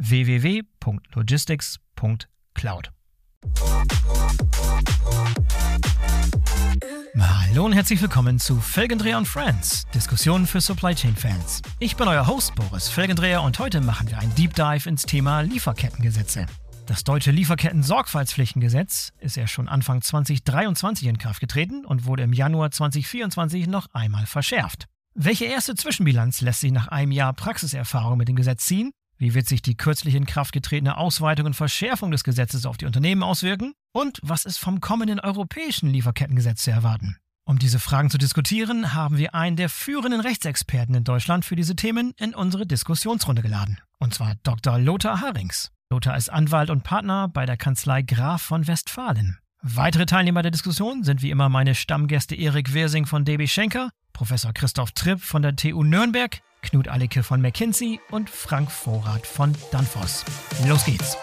www.logistics.cloud. Hallo und herzlich willkommen zu Felgendreher und Friends, Diskussionen für Supply Chain Fans. Ich bin euer Host Boris Felgendreher und heute machen wir einen Deep Dive ins Thema Lieferkettengesetze. Das deutsche Lieferketten-Sorgfaltspflichtengesetz ist ja schon Anfang 2023 in Kraft getreten und wurde im Januar 2024 noch einmal verschärft. Welche erste Zwischenbilanz lässt sich nach einem Jahr Praxiserfahrung mit dem Gesetz ziehen wie wird sich die kürzlich in Kraft getretene Ausweitung und Verschärfung des Gesetzes auf die Unternehmen auswirken? Und was ist vom kommenden europäischen Lieferkettengesetz zu erwarten? Um diese Fragen zu diskutieren, haben wir einen der führenden Rechtsexperten in Deutschland für diese Themen in unsere Diskussionsrunde geladen. Und zwar Dr. Lothar Harings. Lothar ist Anwalt und Partner bei der Kanzlei Graf von Westfalen. Weitere Teilnehmer der Diskussion sind wie immer meine Stammgäste Erik Wirsing von DB Schenker, Professor Christoph Tripp von der TU Nürnberg Knut Allicke von McKinsey und Frank Vorrat von Danfoss. Los geht's!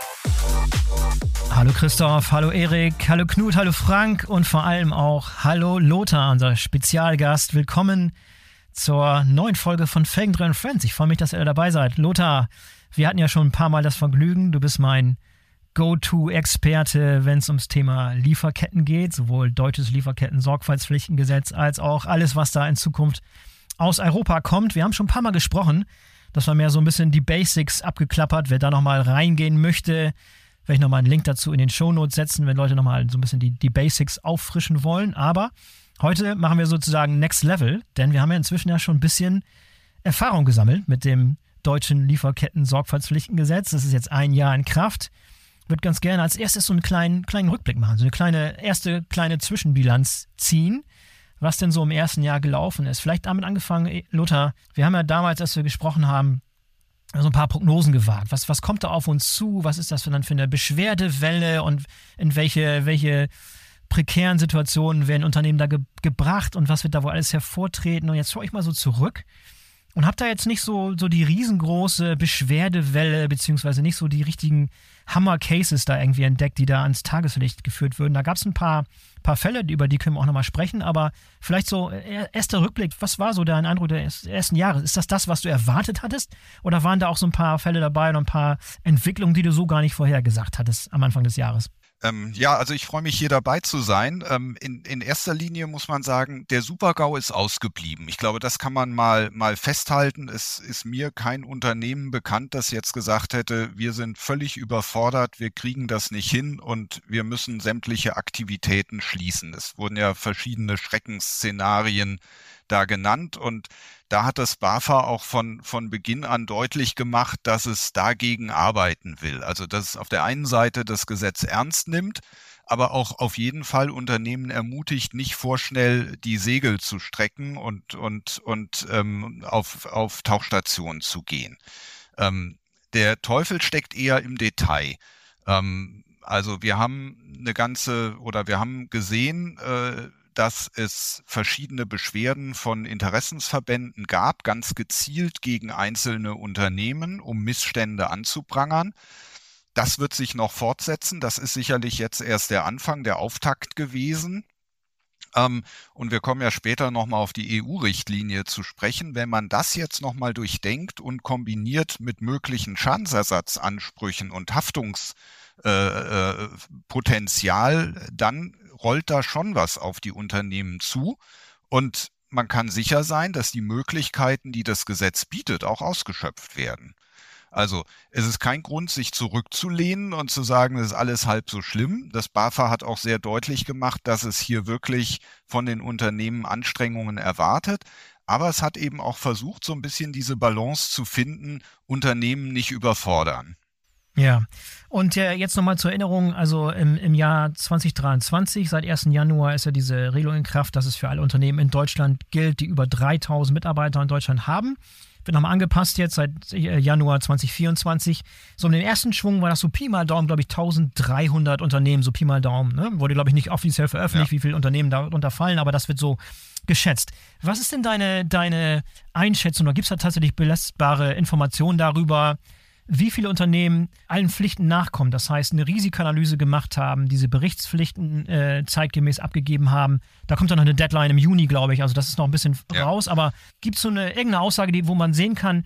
Hallo Christoph, hallo Erik, hallo Knut, hallo Frank und vor allem auch hallo Lothar, unser Spezialgast. Willkommen zur neuen Folge von Felgendreher Friends. Ich freue mich, dass ihr dabei seid. Lothar, wir hatten ja schon ein paar Mal das Vergnügen. Du bist mein Go-To-Experte, wenn es ums Thema Lieferketten geht, sowohl deutsches Lieferketten-Sorgfaltspflichtengesetz als auch alles, was da in Zukunft aus Europa kommt. Wir haben schon ein paar Mal gesprochen. Das war mehr so ein bisschen die Basics abgeklappert. Wer da nochmal reingehen möchte, werde ich nochmal einen Link dazu in den Shownotes setzen, wenn Leute nochmal so ein bisschen die, die Basics auffrischen wollen. Aber heute machen wir sozusagen Next Level, denn wir haben ja inzwischen ja schon ein bisschen Erfahrung gesammelt mit dem deutschen Lieferketten-Sorgfaltspflichtengesetz. Das ist jetzt ein Jahr in Kraft. Ich würde ganz gerne als erstes so einen kleinen, kleinen Rückblick machen, so eine kleine, erste kleine Zwischenbilanz ziehen was denn so im ersten Jahr gelaufen ist. Vielleicht damit angefangen, eh, Lothar, wir haben ja damals, als wir gesprochen haben, so ein paar Prognosen gewagt. Was, was kommt da auf uns zu? Was ist das für für eine Beschwerdewelle und in welche, welche prekären Situationen werden Unternehmen da ge gebracht und was wird da wohl alles hervortreten? Und jetzt schaue ich mal so zurück und habe da jetzt nicht so, so die riesengroße Beschwerdewelle, beziehungsweise nicht so die richtigen Hammer-Cases da irgendwie entdeckt, die da ans Tageslicht geführt würden. Da gab es ein paar paar Fälle, über die können wir auch nochmal sprechen, aber vielleicht so äh, erster Rückblick, was war so dein Eindruck des ersten Jahres? Ist das das, was du erwartet hattest? Oder waren da auch so ein paar Fälle dabei und ein paar Entwicklungen, die du so gar nicht vorhergesagt hattest am Anfang des Jahres? Ähm, ja, also ich freue mich hier dabei zu sein. Ähm, in, in erster Linie muss man sagen, der Supergau ist ausgeblieben. Ich glaube, das kann man mal, mal festhalten. Es ist mir kein Unternehmen bekannt, das jetzt gesagt hätte, wir sind völlig überfordert, wir kriegen das nicht hin und wir müssen sämtliche Aktivitäten schließen. Es wurden ja verschiedene Schreckensszenarien da genannt und da hat das BAFA auch von, von Beginn an deutlich gemacht, dass es dagegen arbeiten will. Also dass es auf der einen Seite das Gesetz ernst nimmt, aber auch auf jeden Fall Unternehmen ermutigt, nicht vorschnell die Segel zu strecken und, und, und ähm, auf, auf Tauchstationen zu gehen. Ähm, der Teufel steckt eher im Detail. Ähm, also wir haben eine ganze oder wir haben gesehen, äh, dass es verschiedene Beschwerden von Interessensverbänden gab, ganz gezielt gegen einzelne Unternehmen, um Missstände anzuprangern. Das wird sich noch fortsetzen. Das ist sicherlich jetzt erst der Anfang, der Auftakt gewesen. Ähm, und wir kommen ja später nochmal auf die EU-Richtlinie zu sprechen. Wenn man das jetzt nochmal durchdenkt und kombiniert mit möglichen Schadensersatzansprüchen und Haftungspotenzial, äh, äh, dann rollt da schon was auf die Unternehmen zu. Und man kann sicher sein, dass die Möglichkeiten, die das Gesetz bietet, auch ausgeschöpft werden. Also es ist kein Grund, sich zurückzulehnen und zu sagen, es ist alles halb so schlimm. Das BAFA hat auch sehr deutlich gemacht, dass es hier wirklich von den Unternehmen Anstrengungen erwartet. Aber es hat eben auch versucht, so ein bisschen diese Balance zu finden, Unternehmen nicht überfordern. Ja, und äh, jetzt nochmal zur Erinnerung, also im, im Jahr 2023, seit 1. Januar ist ja diese Regelung in Kraft, dass es für alle Unternehmen in Deutschland gilt, die über 3000 Mitarbeiter in Deutschland haben wird nochmal angepasst jetzt seit äh, Januar 2024. So in den ersten Schwung war das so Pi mal Daumen, glaube ich, 1300 Unternehmen, so Pi mal Daumen. Ne? Wurde, glaube ich, nicht offiziell veröffentlicht, ja. wie viele Unternehmen darunter fallen, aber das wird so geschätzt. Was ist denn deine, deine Einschätzung? Oder gibt es da tatsächlich belastbare Informationen darüber, wie viele Unternehmen allen Pflichten nachkommen, das heißt eine Risikoanalyse gemacht haben, diese Berichtspflichten äh, zeitgemäß abgegeben haben. Da kommt dann noch eine Deadline im Juni, glaube ich, also das ist noch ein bisschen ja. raus, aber gibt es so eine irgendeine Aussage, die, wo man sehen kann,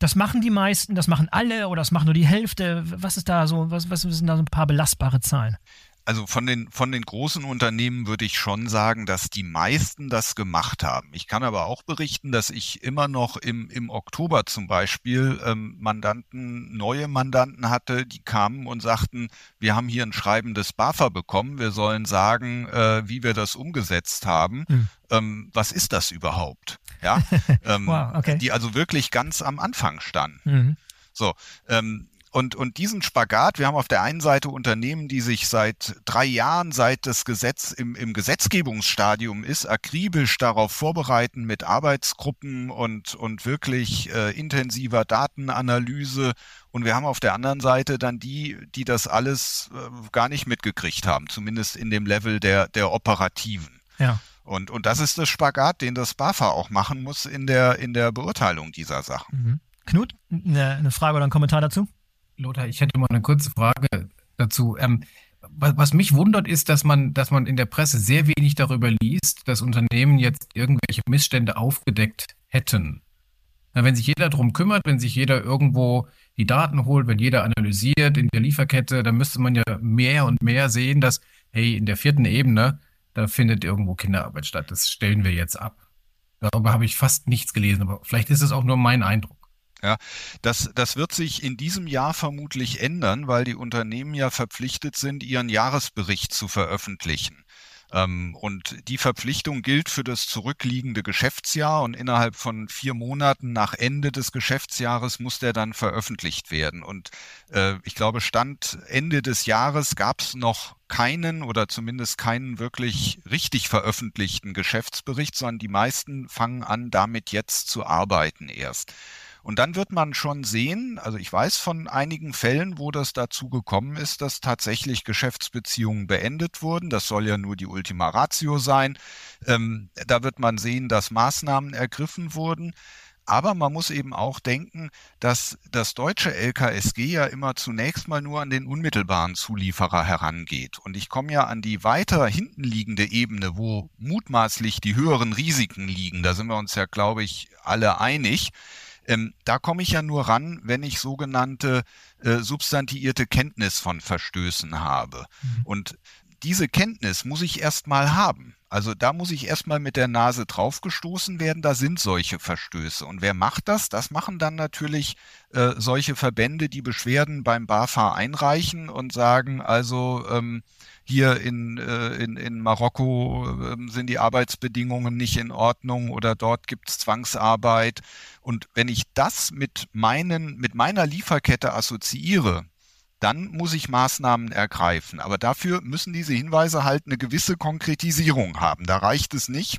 das machen die meisten, das machen alle oder das machen nur die Hälfte. Was ist da so, was, was sind da so ein paar belastbare Zahlen? Also von den, von den großen Unternehmen würde ich schon sagen, dass die meisten das gemacht haben. Ich kann aber auch berichten, dass ich immer noch im, im Oktober zum Beispiel ähm, Mandanten, neue Mandanten hatte, die kamen und sagten, wir haben hier ein Schreiben des BAFA bekommen, wir sollen sagen, äh, wie wir das umgesetzt haben. Hm. Ähm, was ist das überhaupt? Ja, ähm, wow, okay. die also wirklich ganz am Anfang standen. Mhm. So, ähm, und, und diesen Spagat, wir haben auf der einen Seite Unternehmen, die sich seit drei Jahren, seit das Gesetz im, im Gesetzgebungsstadium ist, akribisch darauf vorbereiten mit Arbeitsgruppen und, und wirklich äh, intensiver Datenanalyse. Und wir haben auf der anderen Seite dann die, die das alles äh, gar nicht mitgekriegt haben, zumindest in dem Level der, der Operativen. Ja. Und, und das ist das Spagat, den das BAFA auch machen muss in der, in der Beurteilung dieser Sachen. Mhm. Knut, eine, eine Frage oder ein Kommentar dazu? Lothar, ich hätte mal eine kurze Frage dazu. Ähm, was, was, mich wundert, ist, dass man, dass man in der Presse sehr wenig darüber liest, dass Unternehmen jetzt irgendwelche Missstände aufgedeckt hätten. Na, wenn sich jeder darum kümmert, wenn sich jeder irgendwo die Daten holt, wenn jeder analysiert in der Lieferkette, dann müsste man ja mehr und mehr sehen, dass, hey, in der vierten Ebene, da findet irgendwo Kinderarbeit statt. Das stellen wir jetzt ab. Darüber habe ich fast nichts gelesen, aber vielleicht ist es auch nur mein Eindruck. Ja, das, das wird sich in diesem Jahr vermutlich ändern, weil die Unternehmen ja verpflichtet sind, ihren Jahresbericht zu veröffentlichen. Ähm, und die Verpflichtung gilt für das zurückliegende Geschäftsjahr und innerhalb von vier Monaten nach Ende des Geschäftsjahres muss der dann veröffentlicht werden. Und äh, ich glaube, Stand Ende des Jahres gab es noch keinen oder zumindest keinen wirklich richtig veröffentlichten Geschäftsbericht, sondern die meisten fangen an, damit jetzt zu arbeiten erst. Und dann wird man schon sehen, also ich weiß von einigen Fällen, wo das dazu gekommen ist, dass tatsächlich Geschäftsbeziehungen beendet wurden. Das soll ja nur die Ultima Ratio sein. Ähm, da wird man sehen, dass Maßnahmen ergriffen wurden. Aber man muss eben auch denken, dass das deutsche LKSG ja immer zunächst mal nur an den unmittelbaren Zulieferer herangeht. Und ich komme ja an die weiter hinten liegende Ebene, wo mutmaßlich die höheren Risiken liegen. Da sind wir uns ja, glaube ich, alle einig. Ähm, da komme ich ja nur ran, wenn ich sogenannte äh, substantiierte Kenntnis von Verstößen habe. Mhm. Und diese Kenntnis muss ich erstmal haben. Also da muss ich erstmal mit der Nase draufgestoßen werden, da sind solche Verstöße. Und wer macht das? Das machen dann natürlich äh, solche Verbände, die Beschwerden beim BAFA einreichen und sagen, also ähm, hier in, äh, in, in Marokko äh, sind die Arbeitsbedingungen nicht in Ordnung oder dort gibt es Zwangsarbeit. Und wenn ich das mit, meinen, mit meiner Lieferkette assoziiere, dann muss ich Maßnahmen ergreifen. Aber dafür müssen diese Hinweise halt eine gewisse Konkretisierung haben. Da reicht es nicht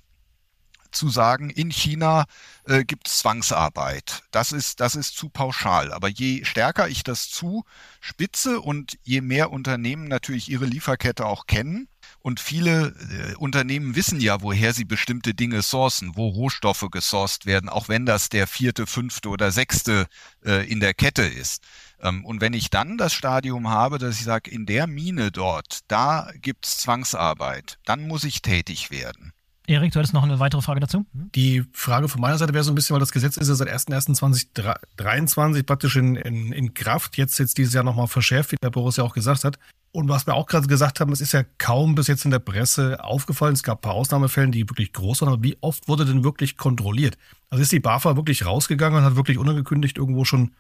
zu sagen, in China äh, gibt es Zwangsarbeit. Das ist, das ist zu pauschal. Aber je stärker ich das zuspitze und je mehr Unternehmen natürlich ihre Lieferkette auch kennen, und viele äh, Unternehmen wissen ja, woher sie bestimmte Dinge sourcen, wo Rohstoffe gesourced werden, auch wenn das der vierte, fünfte oder sechste äh, in der Kette ist. Ähm, und wenn ich dann das Stadium habe, dass ich sage, in der Mine dort, da gibt's Zwangsarbeit, dann muss ich tätig werden. Erik, du hattest noch eine weitere Frage dazu? Die Frage von meiner Seite wäre so ein bisschen, weil das Gesetz ist ja seit 1.1.2023 praktisch in, in, in Kraft, jetzt jetzt dieses Jahr nochmal verschärft, wie der Boris ja auch gesagt hat. Und was wir auch gerade gesagt haben, es ist ja kaum bis jetzt in der Presse aufgefallen. Es gab ein paar Ausnahmefälle, die wirklich groß waren, aber wie oft wurde denn wirklich kontrolliert? Also ist die BAFA wirklich rausgegangen und hat wirklich unangekündigt irgendwo schon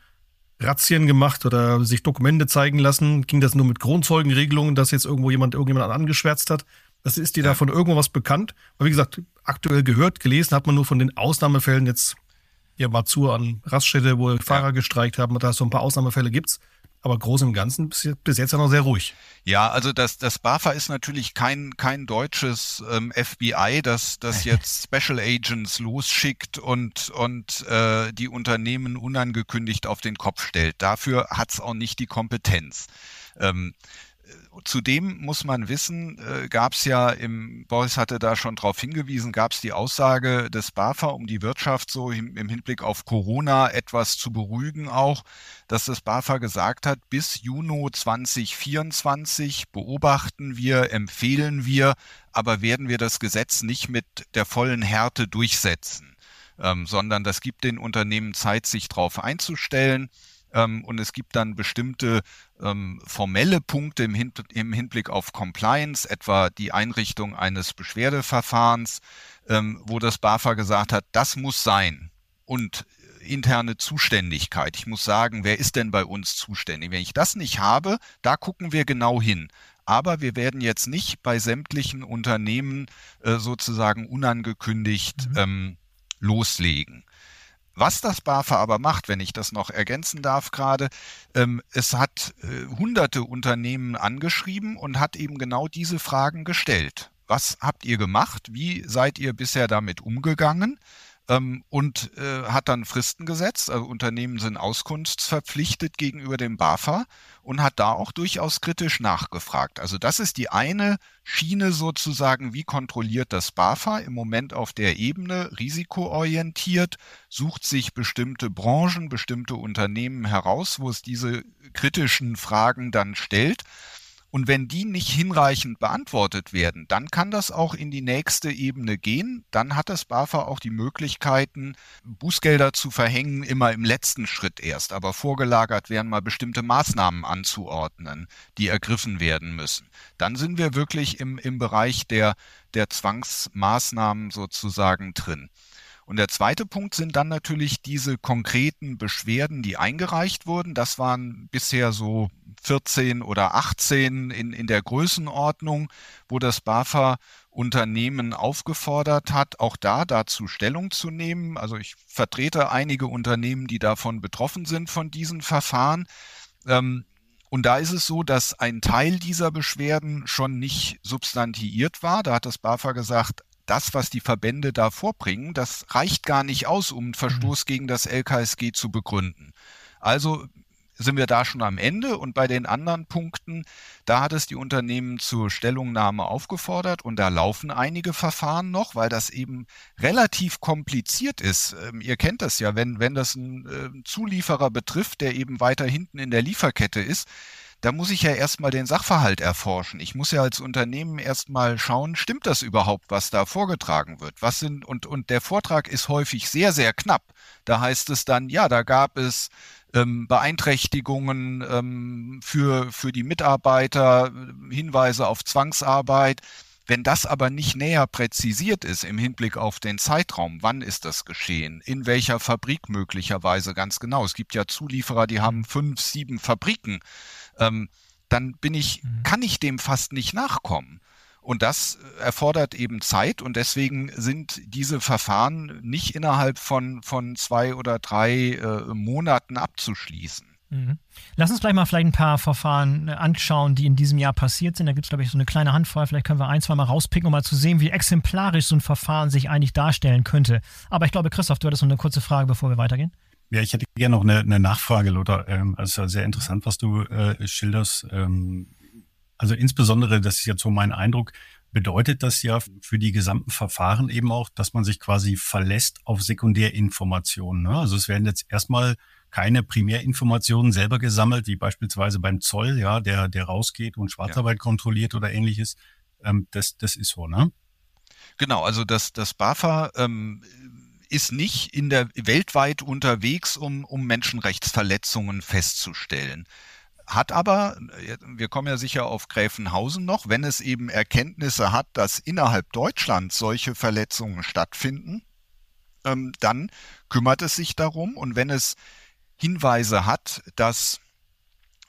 Razzien gemacht oder sich Dokumente zeigen lassen? Ging das nur mit Grundzeugenregelungen, dass jetzt irgendwo jemand irgendjemand angeschwärzt hat? Das ist dir ja. davon irgendwas bekannt? Aber wie gesagt, aktuell gehört, gelesen hat man nur von den Ausnahmefällen jetzt ja mal zu an Raststätte, wo Fahrer ja. gestreikt haben. Da so ein paar Ausnahmefälle gibt's. Aber groß im Ganzen bis, jetzt ja noch sehr ruhig. Ja, also das, das BAFA ist natürlich kein, kein deutsches ähm, FBI, das, das jetzt Special Agents losschickt und, und äh, die Unternehmen unangekündigt auf den Kopf stellt. Dafür hat's auch nicht die Kompetenz. Ähm, zudem muss man wissen, äh, gab es ja im, Boris hatte da schon darauf hingewiesen, gab es die Aussage des BAFA, um die Wirtschaft so im, im, Hinblick auf Corona etwas zu beruhigen auch, dass das BAFA gesagt hat, bis Juni 2024 beobachten wir, empfehlen wir, aber werden wir das Gesetz nicht mit der vollen Härte durchsetzen, ähm, sondern das gibt den Unternehmen Zeit, sich darauf einzustellen. Ähm, und es gibt dann bestimmte ähm, formelle Punkte im, Hin im, Hinblick auf Compliance, etwa die Einrichtung eines Beschwerdeverfahrens, ähm, wo das BAFA gesagt hat, das muss sein. Und interne Zuständigkeit. Ich muss sagen, wer ist denn bei uns zuständig? Wenn ich das nicht habe, da gucken wir genau hin. Aber wir werden jetzt nicht bei sämtlichen Unternehmen äh, sozusagen unangekündigt mhm. ähm, loslegen. Was das BAFA aber macht, wenn ich das noch ergänzen darf gerade, ähm, es hat äh, hunderte Unternehmen angeschrieben und hat eben genau diese Fragen gestellt. Was habt ihr gemacht? Wie seid ihr bisher damit umgegangen? Ähm, und äh, hat dann Fristen gesetzt. Also Unternehmen sind auskunftsverpflichtet gegenüber dem BAFA und hat da auch durchaus kritisch nachgefragt. Also das ist die eine Schiene sozusagen, wie kontrolliert das BAFA im Moment auf der Ebene risikoorientiert, sucht sich bestimmte Branchen, bestimmte Unternehmen heraus, wo es diese kritischen Fragen dann stellt und wenn die nicht hinreichend beantwortet werden, dann kann das auch in die nächste Ebene gehen. Dann hat das BAFA auch die Möglichkeiten, Bußgelder zu verhängen, immer im letzten Schritt erst. Aber vorgelagert werden mal bestimmte Maßnahmen anzuordnen, die ergriffen werden müssen. Dann sind wir wirklich im, im Bereich der, der Zwangsmaßnahmen sozusagen drin. Und der zweite Punkt sind dann natürlich diese konkreten Beschwerden, die eingereicht wurden. Das waren bisher so 14 oder 18 in, in der Größenordnung, wo das BAFA Unternehmen aufgefordert hat, auch da dazu Stellung zu nehmen. Also ich vertrete einige Unternehmen, die davon betroffen sind von diesen Verfahren. Ähm, und da ist es so, dass ein Teil dieser Beschwerden schon nicht substantiiert war. Da hat das BAFA gesagt, das, was die Verbände da vorbringen, das reicht gar nicht aus, um einen Verstoß mhm. gegen das LKSG zu begründen. Also sind wir da schon am Ende und bei den anderen Punkten, da hat es die Unternehmen zur Stellungnahme aufgefordert und da laufen einige Verfahren noch, weil das eben relativ kompliziert ist. Ähm, ihr kennt das ja, wenn, wenn das ein äh, Zulieferer betrifft, der eben weiter hinten in der Lieferkette ist, da muss ich ja erstmal den Sachverhalt erforschen. Ich muss ja als Unternehmen erstmal schauen, stimmt das überhaupt, was da vorgetragen wird? Was sind, und, und der Vortrag ist häufig sehr, sehr knapp. Da heißt es dann, ja, da gab es ähm, Beeinträchtigungen ähm, für, für die Mitarbeiter, Hinweise auf Zwangsarbeit. Wenn das aber nicht näher präzisiert ist im Hinblick auf den Zeitraum, wann ist das geschehen, in welcher Fabrik möglicherweise ganz genau. Es gibt ja Zulieferer, die haben fünf, sieben Fabriken ähm, dann bin ich, mhm. kann ich dem fast nicht nachkommen. Und das erfordert eben Zeit und deswegen sind diese Verfahren nicht innerhalb von, von zwei oder drei äh, Monaten abzuschließen. Mhm. Lass uns gleich mal vielleicht ein paar Verfahren äh, anschauen, die in diesem Jahr passiert sind. Da gibt es, glaube ich, so eine kleine Handvoll. Vielleicht können wir ein, zwei Mal rauspicken, um mal zu sehen, wie exemplarisch so ein Verfahren sich eigentlich darstellen könnte. Aber ich glaube, Christoph, du hattest noch eine kurze Frage, bevor wir weitergehen. Ja, ich hätte gerne noch eine, eine Nachfrage, Lothar. Ähm, also sehr interessant, was du äh, schilderst. Ähm, also insbesondere, das ist jetzt so mein Eindruck, bedeutet das ja für die gesamten Verfahren eben auch, dass man sich quasi verlässt auf Sekundärinformationen. Ne? Also es werden jetzt erstmal keine Primärinformationen selber gesammelt, wie beispielsweise beim Zoll, ja, der, der rausgeht und Schwarzarbeit ja. kontrolliert oder ähnliches. Ähm, das, das ist so, ne? Genau, also das, das BAFA ähm, ist nicht in der weltweit unterwegs, um, um Menschenrechtsverletzungen festzustellen hat aber, wir kommen ja sicher auf Gräfenhausen noch, wenn es eben Erkenntnisse hat, dass innerhalb Deutschlands solche Verletzungen stattfinden, ähm, dann kümmert es sich darum. Und wenn es Hinweise hat, dass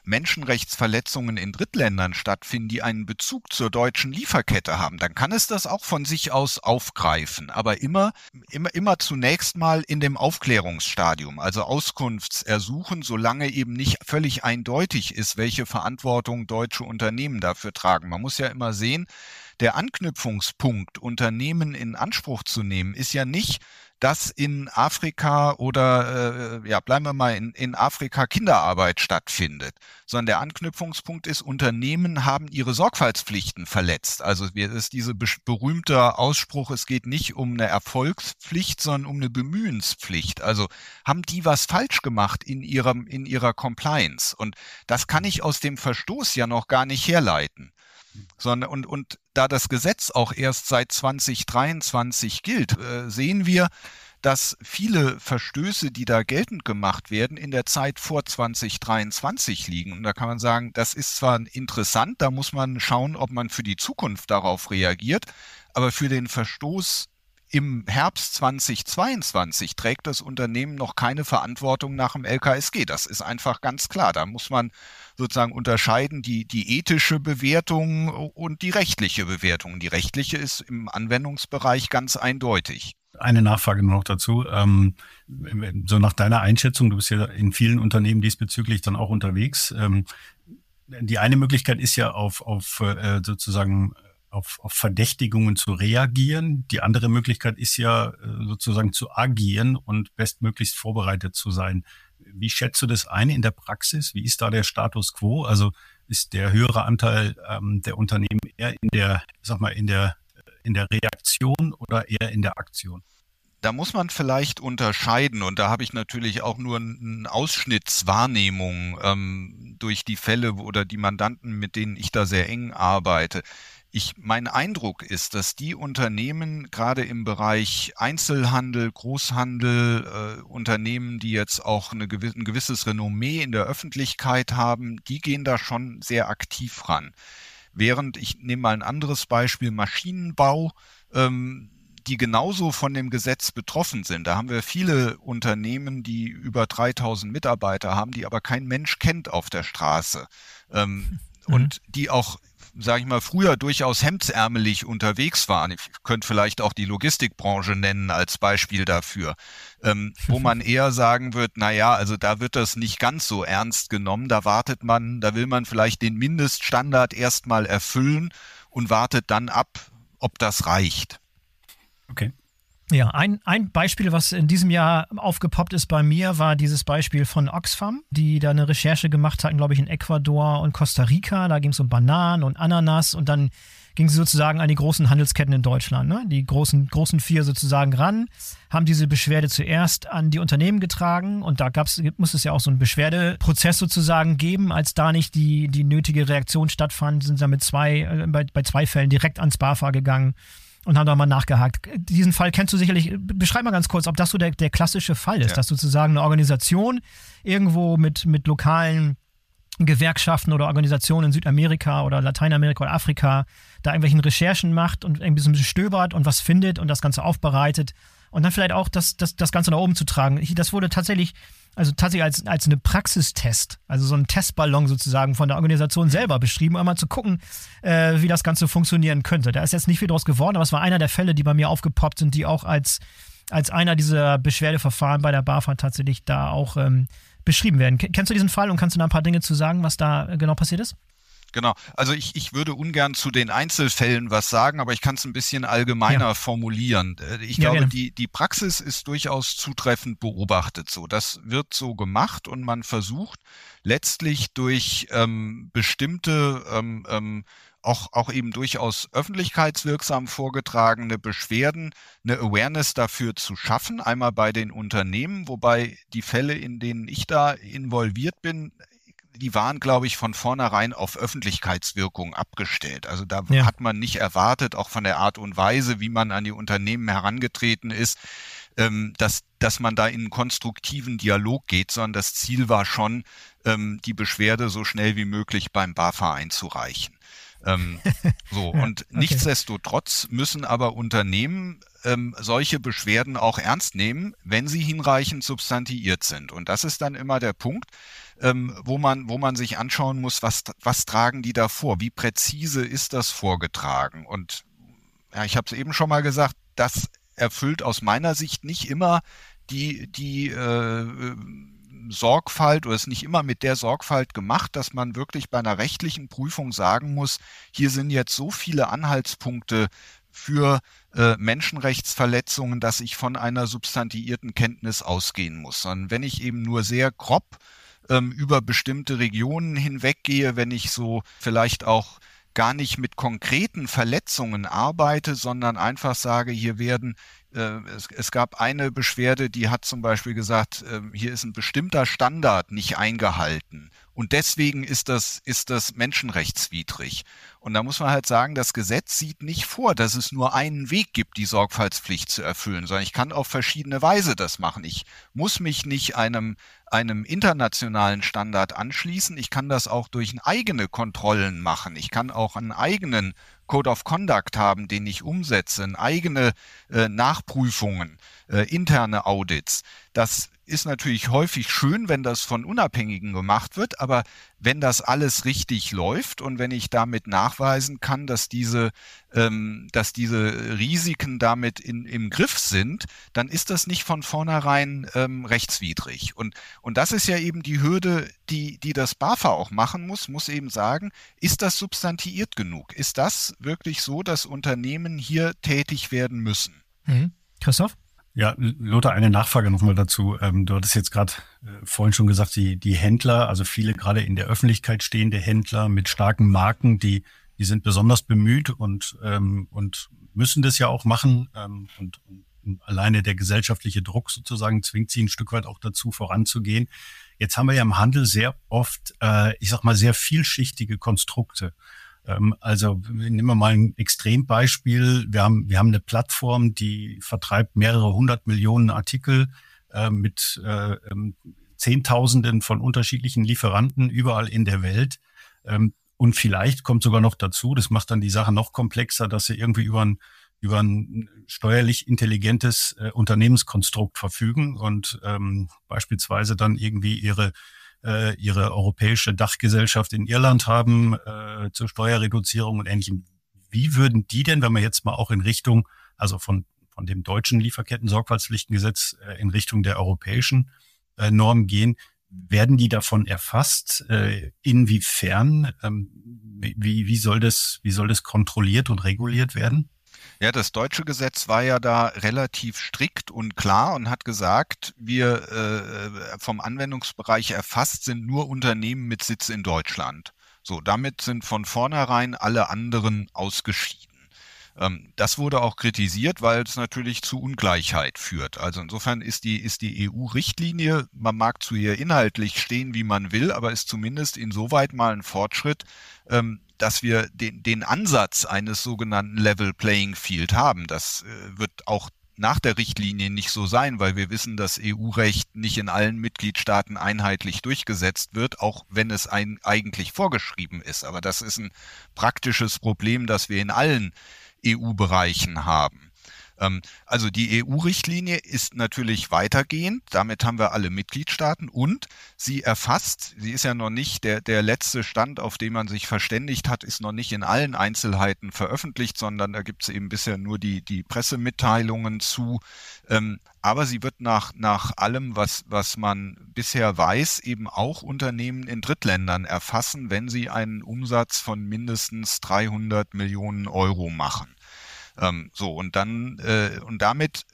Menschenrechtsverletzungen in Drittländern stattfinden, die einen Bezug zur deutschen Lieferkette haben, dann kann es das auch von sich aus aufgreifen, aber immer, immer, immer zunächst mal in dem Aufklärungsstadium, also Auskunftsersuchen, solange eben nicht völlig eindeutig ist, welche Verantwortung deutsche Unternehmen dafür tragen. Man muss ja immer sehen, der Anknüpfungspunkt, Unternehmen in Anspruch zu nehmen, ist ja nicht, dass in Afrika oder äh, ja, bleiben wir mal in, in Afrika Kinderarbeit stattfindet, sondern der Anknüpfungspunkt ist, Unternehmen haben ihre Sorgfaltspflichten verletzt. Also es ist diese berühmte Ausspruch, es geht nicht um eine Erfolgspflicht, sondern um eine Bemühenspflicht. Also haben die was falsch gemacht in ihrem, in ihrer Compliance. Und das kann ich aus dem Verstoß ja noch gar nicht herleiten sondern und, und da das Gesetz auch erst seit 2023 gilt, äh, sehen wir, dass viele Verstöße, die da geltend gemacht werden, in der Zeit vor 2023 liegen. Und da kann man sagen, das ist zwar interessant, da muss man schauen, ob man für die Zukunft darauf reagiert, aber für den Verstoß im Herbst 2022 trägt das Unternehmen noch keine Verantwortung nach dem LKSG. Das ist einfach ganz klar. Da muss man sozusagen unterscheiden die, die ethische Bewertung und die rechtliche Bewertung. Die rechtliche ist im Anwendungsbereich ganz eindeutig. Eine Nachfrage noch dazu. Ähm, so nach deiner Einschätzung, du bist ja in vielen Unternehmen diesbezüglich dann auch unterwegs. Ähm, die eine Möglichkeit ist ja auf, auf äh, sozusagen auf, auf Verdächtigungen zu reagieren. Die andere Möglichkeit ist ja äh, sozusagen zu agieren und bestmöglichst vorbereitet zu sein. Wie schätzt du das ein in der Praxis? Wie ist da der Status quo? Also ist der höhere Anteil ähm, der Unternehmen eher in der, sag mal, in der, in der Reaktion oder eher in der Aktion? Da muss man vielleicht unterscheiden und da habe ich natürlich auch nur eine Ausschnittswahrnehmung ähm, durch die Fälle oder die Mandanten, mit denen ich da sehr eng arbeite. Ich, mein Eindruck ist, dass die Unternehmen gerade im Bereich Einzelhandel, Großhandel, äh, Unternehmen, die jetzt auch eine gew ein gewisses Renommee in der Öffentlichkeit haben, die gehen da schon sehr aktiv ran. Während ich nehme mal ein anderes Beispiel Maschinenbau, ähm, die genauso von dem Gesetz betroffen sind. Da haben wir viele Unternehmen, die über 3000 Mitarbeiter haben, die aber kein Mensch kennt auf der Straße. Ähm, mhm. Und die auch sage ich mal, früher durchaus hemdsärmelig unterwegs waren. Ich könnte vielleicht auch die Logistikbranche nennen als Beispiel dafür, ähm, wo man eher sagen wird, na ja, also da wird das nicht ganz so ernst genommen. Da wartet man, da will man vielleicht den Mindeststandard erstmal erfüllen und wartet dann ab, ob das reicht. Okay. Ja, ein, ein Beispiel, was in diesem Jahr aufgepoppt ist bei mir, war dieses Beispiel von Oxfam, die da eine Recherche gemacht hatten, glaube ich, in Ecuador und Costa Rica. Da ging es um Bananen und Ananas und dann ging sie sozusagen an die großen Handelsketten in Deutschland, ne? die großen, großen vier sozusagen ran, haben diese Beschwerde zuerst an die Unternehmen getragen und da gab's, muss es ja auch so einen Beschwerdeprozess sozusagen geben. Als da nicht die, die nötige Reaktion stattfand, sind sie mit zwei, äh, bei, bei zwei Fällen direkt ans BAFA gegangen und haben da mal nachgehakt. Diesen Fall kennst du sicherlich. Beschreib mal ganz kurz, ob das so der, der klassische Fall ist, ja. dass sozusagen eine Organisation irgendwo mit, mit lokalen Gewerkschaften oder Organisationen in Südamerika oder Lateinamerika oder Afrika da irgendwelchen Recherchen macht und ein bisschen stöbert und was findet und das Ganze aufbereitet und dann vielleicht auch das, das, das Ganze nach oben zu tragen. Das wurde tatsächlich also tatsächlich als, als eine Praxistest, also so ein Testballon sozusagen von der Organisation selber beschrieben, um einmal zu gucken, äh, wie das Ganze funktionieren könnte. Da ist jetzt nicht viel draus geworden, aber es war einer der Fälle, die bei mir aufgepoppt sind, die auch als, als einer dieser Beschwerdeverfahren bei der BAFA tatsächlich da auch ähm, beschrieben werden. Kennst du diesen Fall und kannst du da ein paar Dinge zu sagen, was da äh, genau passiert ist? Genau. Also ich, ich würde ungern zu den Einzelfällen was sagen, aber ich kann es ein bisschen allgemeiner ja. formulieren. Äh, ich ja, glaube, die, die Praxis ist durchaus zutreffend beobachtet so. Das wird so gemacht und man versucht letztlich durch ähm, bestimmte ähm, ähm, auch, auch eben durchaus öffentlichkeitswirksam vorgetragene Beschwerden eine Awareness dafür zu schaffen, einmal bei den Unternehmen, wobei die Fälle, in denen ich da involviert bin, die waren, glaube ich, von vornherein auf Öffentlichkeitswirkung abgestellt. Also da ja. hat man nicht erwartet, auch von der Art und Weise, wie man an die Unternehmen herangetreten ist, ähm, dass, dass man da in einen konstruktiven Dialog geht, sondern das Ziel war schon, ähm, die Beschwerde so schnell wie möglich beim BAFA einzureichen. Ähm, so, und okay. nichtsdestotrotz müssen aber Unternehmen ähm, solche Beschwerden auch ernst nehmen, wenn sie hinreichend substantiiert sind. Und das ist dann immer der Punkt, ähm, wo man, wo man sich anschauen muss, was, was tragen die da vor? Wie präzise ist das vorgetragen? Und ja, ich habe es eben schon mal gesagt, das erfüllt aus meiner Sicht nicht immer die, die äh, Sorgfalt oder ist nicht immer mit der Sorgfalt gemacht, dass man wirklich bei einer rechtlichen Prüfung sagen muss, hier sind jetzt so viele Anhaltspunkte für äh, Menschenrechtsverletzungen, dass ich von einer substantiierten Kenntnis ausgehen muss, sondern wenn ich eben nur sehr grob ähm, über bestimmte Regionen hinweggehe, wenn ich so vielleicht auch gar nicht mit konkreten Verletzungen arbeite, sondern einfach sage, hier werden äh, es, es, gab eine Beschwerde, die hat zum Beispiel gesagt, äh, hier ist ein bestimmter Standard nicht eingehalten. Und deswegen ist das, ist das menschenrechtswidrig. Und da muss man halt sagen, das Gesetz sieht nicht vor, dass es nur einen Weg gibt, die Sorgfaltspflicht zu erfüllen, sondern ich kann auf verschiedene Weise das machen. Ich muss mich nicht einem, einem internationalen Standard anschließen. Ich kann das auch durch eigene Kontrollen machen. Ich kann auch einen eigenen Code of Conduct haben, den ich umsetze, eigene äh, Nachprüfungen, äh, interne Audits. Das ist natürlich häufig schön, wenn das von Unabhängigen gemacht wird, aber wenn das alles richtig läuft und wenn ich damit nachweisen kann, dass diese, ähm, dass diese Risiken damit in, im Griff sind, dann ist das nicht von vornherein ähm, rechtswidrig. Und, und das ist ja eben die Hürde, die, die das BAFA auch machen muss, muss eben sagen, ist das substantiiert genug? Ist das wirklich so, dass Unternehmen hier tätig werden müssen? Mhm. Christoph? Ja, Lothar, eine Nachfrage nochmal dazu. Ähm, du hattest jetzt gerade äh, vorhin schon gesagt, die, die Händler, also viele gerade in der Öffentlichkeit stehende Händler mit starken Marken, die, die sind besonders bemüht und, ähm, und müssen das ja auch machen. Ähm, und, und alleine der gesellschaftliche Druck sozusagen zwingt sie ein Stück weit auch dazu, voranzugehen. Jetzt haben wir ja im Handel sehr oft, äh, ich sag mal, sehr vielschichtige Konstrukte. Ähm, also nehmen wir mal ein Extrembeispiel. Wir haben, wir haben eine Plattform, die vertreibt mehrere hundert Millionen Artikel äh, mit äh, ähm, Zehntausenden von unterschiedlichen Lieferanten überall in der Welt. Ähm, und vielleicht kommt sogar noch dazu, das macht dann die Sache noch komplexer, dass sie irgendwie über ein, über ein steuerlich intelligentes äh, Unternehmenskonstrukt verfügen und ähm, beispielsweise dann irgendwie ihre äh, ihre europäische Dachgesellschaft in Irland haben äh, zur Steuerreduzierung und ähnlichem. Wie würden die denn, wenn wir jetzt mal auch in Richtung, also von, von dem deutschen Lieferketten-Sorgfaltspflichtengesetz äh, in Richtung der europäischen äh, Norm gehen, werden die davon erfasst? Äh, inwiefern? Ähm, wie, wie, soll das, wie soll das kontrolliert und reguliert werden? Ja, das deutsche Gesetz war ja da relativ strikt und klar und hat gesagt, wir äh, vom Anwendungsbereich erfasst sind nur Unternehmen mit Sitz in Deutschland. So, damit sind von vornherein alle anderen ausgeschieden. Ähm, das wurde auch kritisiert, weil es natürlich zu Ungleichheit führt. Also insofern ist die, ist die EU-Richtlinie, man mag zu ihr inhaltlich stehen, wie man will, aber ist zumindest insoweit mal ein Fortschritt, ähm, dass wir den, den Ansatz eines sogenannten Level Playing Field haben. Das äh, wird auch nach der Richtlinie nicht so sein, weil wir wissen, dass EU-Recht nicht in allen Mitgliedstaaten einheitlich durchgesetzt wird, auch wenn es ein, eigentlich vorgeschrieben ist. Aber das ist ein praktisches Problem, das wir in allen EU-Bereichen haben. Ähm, also die EU-Richtlinie ist natürlich weitergehend. Damit haben wir alle Mitgliedstaaten und sie erfasst, sie ist ja noch nicht, der, der letzte Stand, auf den man sich verständigt hat, ist noch nicht in allen Einzelheiten veröffentlicht, sondern da gibt es eben bisher nur die, die Pressemitteilungen zu. Ähm, aber sie wird nach, nach allem, was, was man bisher weiß, eben auch Unternehmen in Drittländern erfassen, wenn sie einen Umsatz von mindestens 300 Millionen Euro machen. Ähm, so, und dann, äh, und damit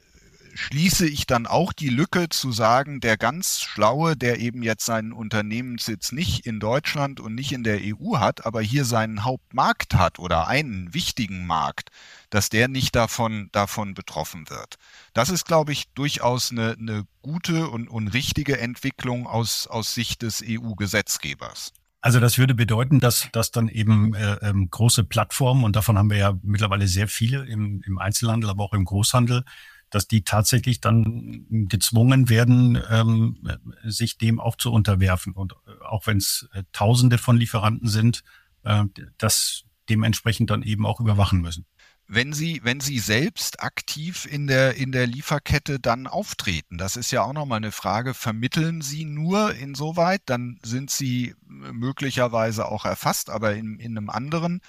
schließe ich dann auch die Lücke zu sagen, der ganz Schlaue, der eben jetzt seinen Unternehmenssitz nicht in Deutschland und nicht in der EU hat, aber hier seinen Hauptmarkt hat oder einen wichtigen Markt, dass der nicht davon, davon betroffen wird. Das ist, glaube ich, durchaus eine, eine gute und, und richtige Entwicklung aus, aus Sicht des EU-Gesetzgebers. Also das würde bedeuten, dass, dass dann eben äh, ähm, große Plattformen, und davon haben wir ja mittlerweile sehr viele im, im Einzelhandel, aber auch im Großhandel, dass die tatsächlich dann gezwungen werden, ähm, sich dem auch zu unterwerfen. Und äh, auch wenn es äh, Tausende von Lieferanten sind, äh, das dementsprechend dann eben auch überwachen müssen wenn sie, wenn sie selbst aktiv in der, in der Lieferkette dann auftreten. Das ist ja auch nochmal eine Frage. Vermitteln sie nur insoweit, dann sind sie möglicherweise auch erfasst, aber in, in einem anderen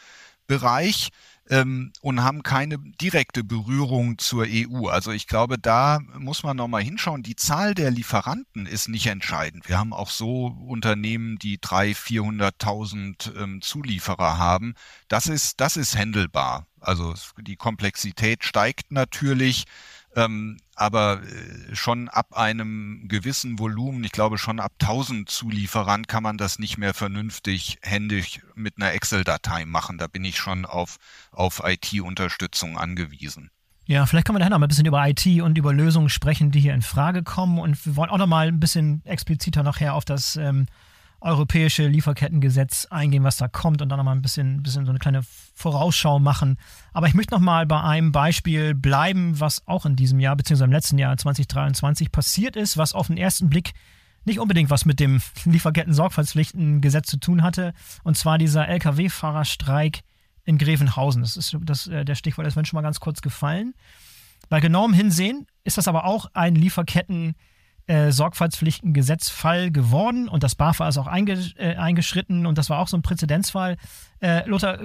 Bereich ähm, und haben keine direkte Berührung zur EU. Also ich glaube, da muss man nochmal hinschauen. Die Zahl der Lieferanten ist nicht entscheidend. Wir haben auch so Unternehmen, die 300.000, 400.000 ähm, Zulieferer haben. Das ist, das ist händelbar. Also die Komplexität steigt natürlich. Ähm, aber äh, schon ab einem gewissen Volumen, ich glaube schon ab 1000 Zulieferern kann man das nicht mehr vernünftig händisch mit einer Excel-Datei machen. Da bin ich schon auf, auf IT-Unterstützung angewiesen. Ja, vielleicht können wir dann noch mal ein bisschen über IT und über Lösungen sprechen, die hier in Frage kommen. Und wir wollen auch noch mal ein bisschen expliziter nachher auf das ähm, europäische Lieferkettengesetz eingehen, was da kommt und dann nochmal ein bisschen, bisschen so eine kleine Vorausschau machen. Aber ich möchte nochmal bei einem Beispiel bleiben, was auch in diesem Jahr, beziehungsweise im letzten Jahr 2023 passiert ist, was auf den ersten Blick nicht unbedingt was mit dem Lieferketten-Sorgfaltspflichtengesetz zu tun hatte. Und zwar dieser Lkw-Fahrerstreik in Grevenhausen. Das ist das, äh, der Stichwort ist mir schon mal ganz kurz gefallen. Bei genauem Hinsehen ist das aber auch ein Lieferketten- äh, Sorgfaltspflichtengesetzfall geworden und das BAFA ist auch einge äh, eingeschritten und das war auch so ein Präzedenzfall. Äh, Lothar,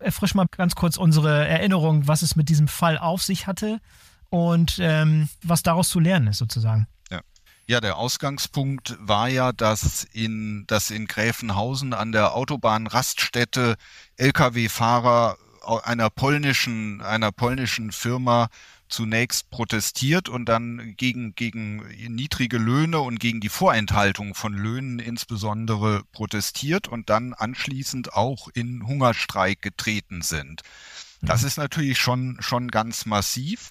erfrisch mal ganz kurz unsere Erinnerung, was es mit diesem Fall auf sich hatte und ähm, was daraus zu lernen ist sozusagen. Ja. Ja, der Ausgangspunkt war ja, dass in, dass in Gräfenhausen an der Autobahnraststätte Lkw-Fahrer einer polnischen, einer polnischen Firma zunächst protestiert und dann gegen, gegen niedrige Löhne und gegen die Vorenthaltung von Löhnen insbesondere protestiert und dann anschließend auch in Hungerstreik getreten sind. Das mhm. ist natürlich schon, schon ganz massiv.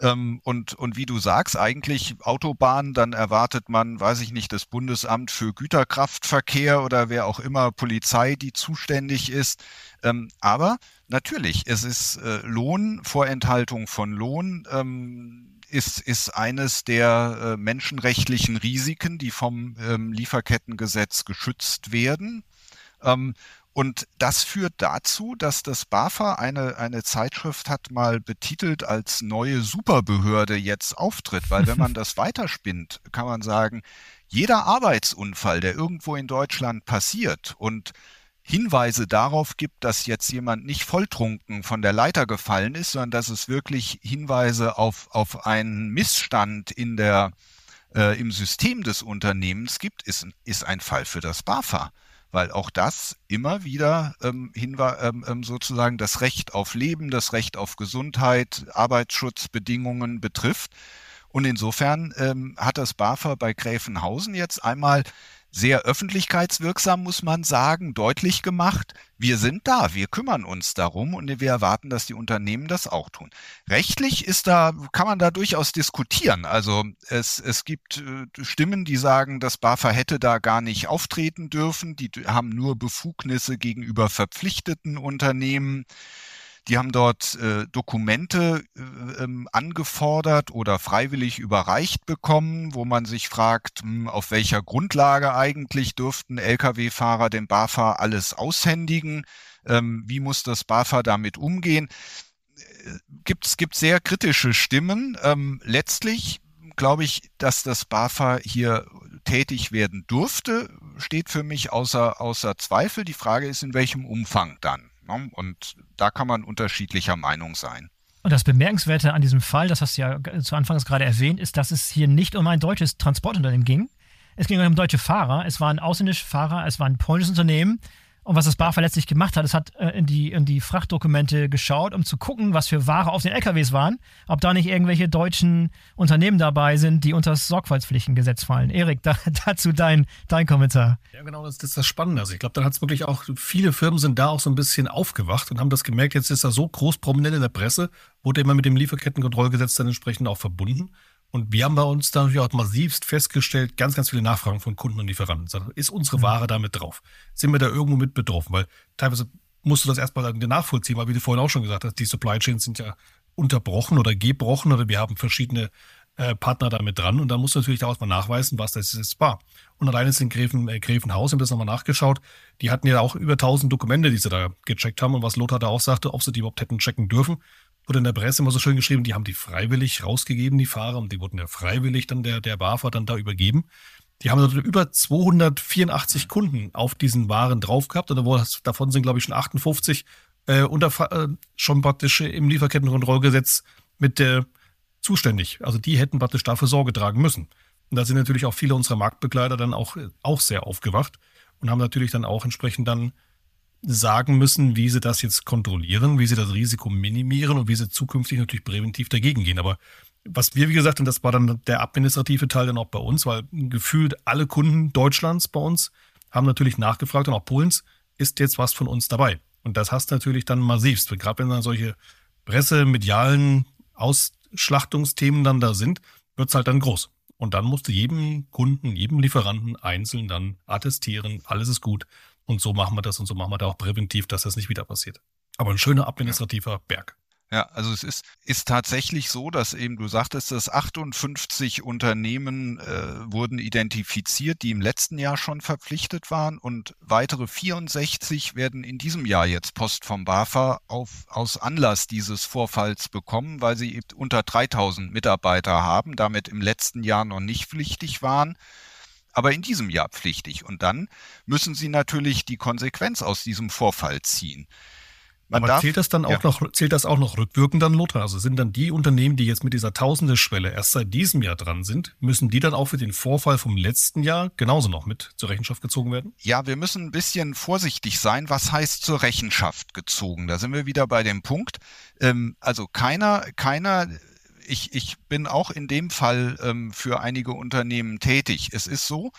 Ähm, und, und wie du sagst, eigentlich Autobahn, dann erwartet man, weiß ich nicht, das Bundesamt für Güterkraftverkehr oder wer auch immer, Polizei, die zuständig ist. Ähm, aber natürlich, es ist äh, Lohn, Vorenthaltung von Lohn. Ähm, ist, ist eines der äh, menschenrechtlichen Risiken, die vom ähm, Lieferkettengesetz geschützt werden. Ähm, und das führt dazu, dass das BAFA eine, eine Zeitschrift hat mal betitelt als neue Superbehörde jetzt auftritt, weil wenn man das weiterspinnt, kann man sagen, jeder Arbeitsunfall, der irgendwo in Deutschland passiert und Hinweise darauf gibt, dass jetzt jemand nicht volltrunken von der Leiter gefallen ist, sondern dass es wirklich Hinweise auf, auf einen Missstand in der, äh, im System des Unternehmens gibt, ist, ist ein Fall für das BAFA weil auch das immer wieder ähm, ähm, ähm, sozusagen das Recht auf Leben, das Recht auf Gesundheit, Arbeitsschutzbedingungen betrifft. Und insofern ähm, hat das BAFA bei Gräfenhausen jetzt einmal sehr öffentlichkeitswirksam, muss man sagen, deutlich gemacht. Wir sind da, wir kümmern uns darum und wir erwarten, dass die Unternehmen das auch tun. Rechtlich ist da, kann man da durchaus diskutieren. Also es, es gibt äh, Stimmen, die sagen, das BAFA hätte da gar nicht auftreten dürfen. Die haben nur Befugnisse gegenüber verpflichteten Unternehmen. Die haben dort äh, Dokumente äh, ähm, angefordert oder freiwillig überreicht bekommen, wo man sich fragt, mh, hm, auf welcher Grundlage eigentlich dürften Lkw-Fahrer dem BAFA alles aushändigen? Ähm, wie muss das BAFA damit umgehen? gibt es gibt sehr kritische Stimmen. Ähm, letztlich glaube ich, dass das BAFA hier tätig werden durfte, steht für mich außer, außer Zweifel. Die Frage ist, in welchem Umfang dann. Und da kann man unterschiedlicher Meinung sein. Und das Bemerkenswerte an diesem Fall, das hast du ja zu Anfangs gerade erwähnt, ist, dass es hier nicht um ein deutsches Transportunternehmen ging. Es ging um deutsche Fahrer. Es waren ausländische Fahrer, es war ein polnisches Unternehmen. Und was das BAFA letztlich gemacht hat, es hat äh, in, die, in die Frachtdokumente geschaut, um zu gucken, was für Ware auf den LKWs waren, ob da nicht irgendwelche deutschen Unternehmen dabei sind, die unter das Sorgfaltspflichtengesetz fallen. Erik, da, dazu dein, dein Kommentar. Ja, genau, das, das ist das Spannende. Also ich glaube, dann hat es wirklich auch, viele Firmen sind da auch so ein bisschen aufgewacht und haben das gemerkt, jetzt ist er so groß prominent in der Presse, wurde immer mit dem Lieferkettenkontrollgesetz dann entsprechend auch verbunden. Und wir haben bei uns da natürlich auch massivst festgestellt, ganz, ganz viele Nachfragen von Kunden und Lieferanten. Ist unsere mhm. Ware damit drauf? Sind wir da irgendwo mit betroffen? Weil teilweise musst du das erstmal nachvollziehen, weil wie du vorhin auch schon gesagt hast, die Supply Chains sind ja unterbrochen oder gebrochen oder wir haben verschiedene äh, Partner damit dran und dann musst du natürlich auch mal nachweisen, was das jetzt war. Und allein ist in Gräfen, äh, Gräfenhaus, ich habe das nochmal nachgeschaut, die hatten ja auch über 1000 Dokumente, die sie da gecheckt haben und was Lothar da auch sagte, ob sie die überhaupt hätten checken dürfen wurde in der Presse immer so schön geschrieben, die haben die freiwillig rausgegeben, die Fahrer, und die wurden ja freiwillig dann der, der BAFA dann da übergeben. Die haben also über 284 Kunden auf diesen Waren drauf gehabt und davon sind, glaube ich, schon 58 äh, unter, äh, schon praktisch im Lieferkettenkontrollgesetz mit äh, zuständig. Also die hätten praktisch dafür Sorge tragen müssen. Und da sind natürlich auch viele unserer Marktbegleiter dann auch, auch sehr aufgewacht und haben natürlich dann auch entsprechend dann sagen müssen, wie sie das jetzt kontrollieren, wie sie das Risiko minimieren und wie sie zukünftig natürlich präventiv dagegen gehen. Aber was wir, wie gesagt, und das war dann der administrative Teil dann auch bei uns, weil gefühlt alle Kunden Deutschlands bei uns haben natürlich nachgefragt und auch Polens, ist jetzt was von uns dabei? Und das hast du natürlich dann massivst, gerade wenn dann solche pressemedialen Ausschlachtungsthemen dann da sind, wird es halt dann groß. Und dann musst du jedem Kunden, jedem Lieferanten einzeln dann attestieren, alles ist gut. Und so machen wir das und so machen wir da auch präventiv, dass das nicht wieder passiert. Aber ein schöner administrativer Berg. Ja, also es ist, ist tatsächlich so, dass eben du sagtest, dass 58 Unternehmen äh, wurden identifiziert, die im letzten Jahr schon verpflichtet waren und weitere 64 werden in diesem Jahr jetzt Post vom BAFA auf, aus Anlass dieses Vorfalls bekommen, weil sie unter 3000 Mitarbeiter haben, damit im letzten Jahr noch nicht pflichtig waren aber in diesem Jahr pflichtig. Und dann müssen sie natürlich die Konsequenz aus diesem Vorfall ziehen. Man aber darf, zählt das dann auch ja. noch, zählt das auch noch rückwirkend dann, Lothar? Also sind dann die Unternehmen, die jetzt mit dieser Tausende-Schwelle erst seit diesem Jahr dran sind, müssen die dann auch für den Vorfall vom letzten Jahr genauso noch mit zur Rechenschaft gezogen werden? Ja, wir müssen ein bisschen vorsichtig sein. Was heißt zur Rechenschaft gezogen? Da sind wir wieder bei dem Punkt. Ähm, also keiner, keiner ich, ich bin auch in dem Fall ähm, für einige Unternehmen tätig. Es ist so,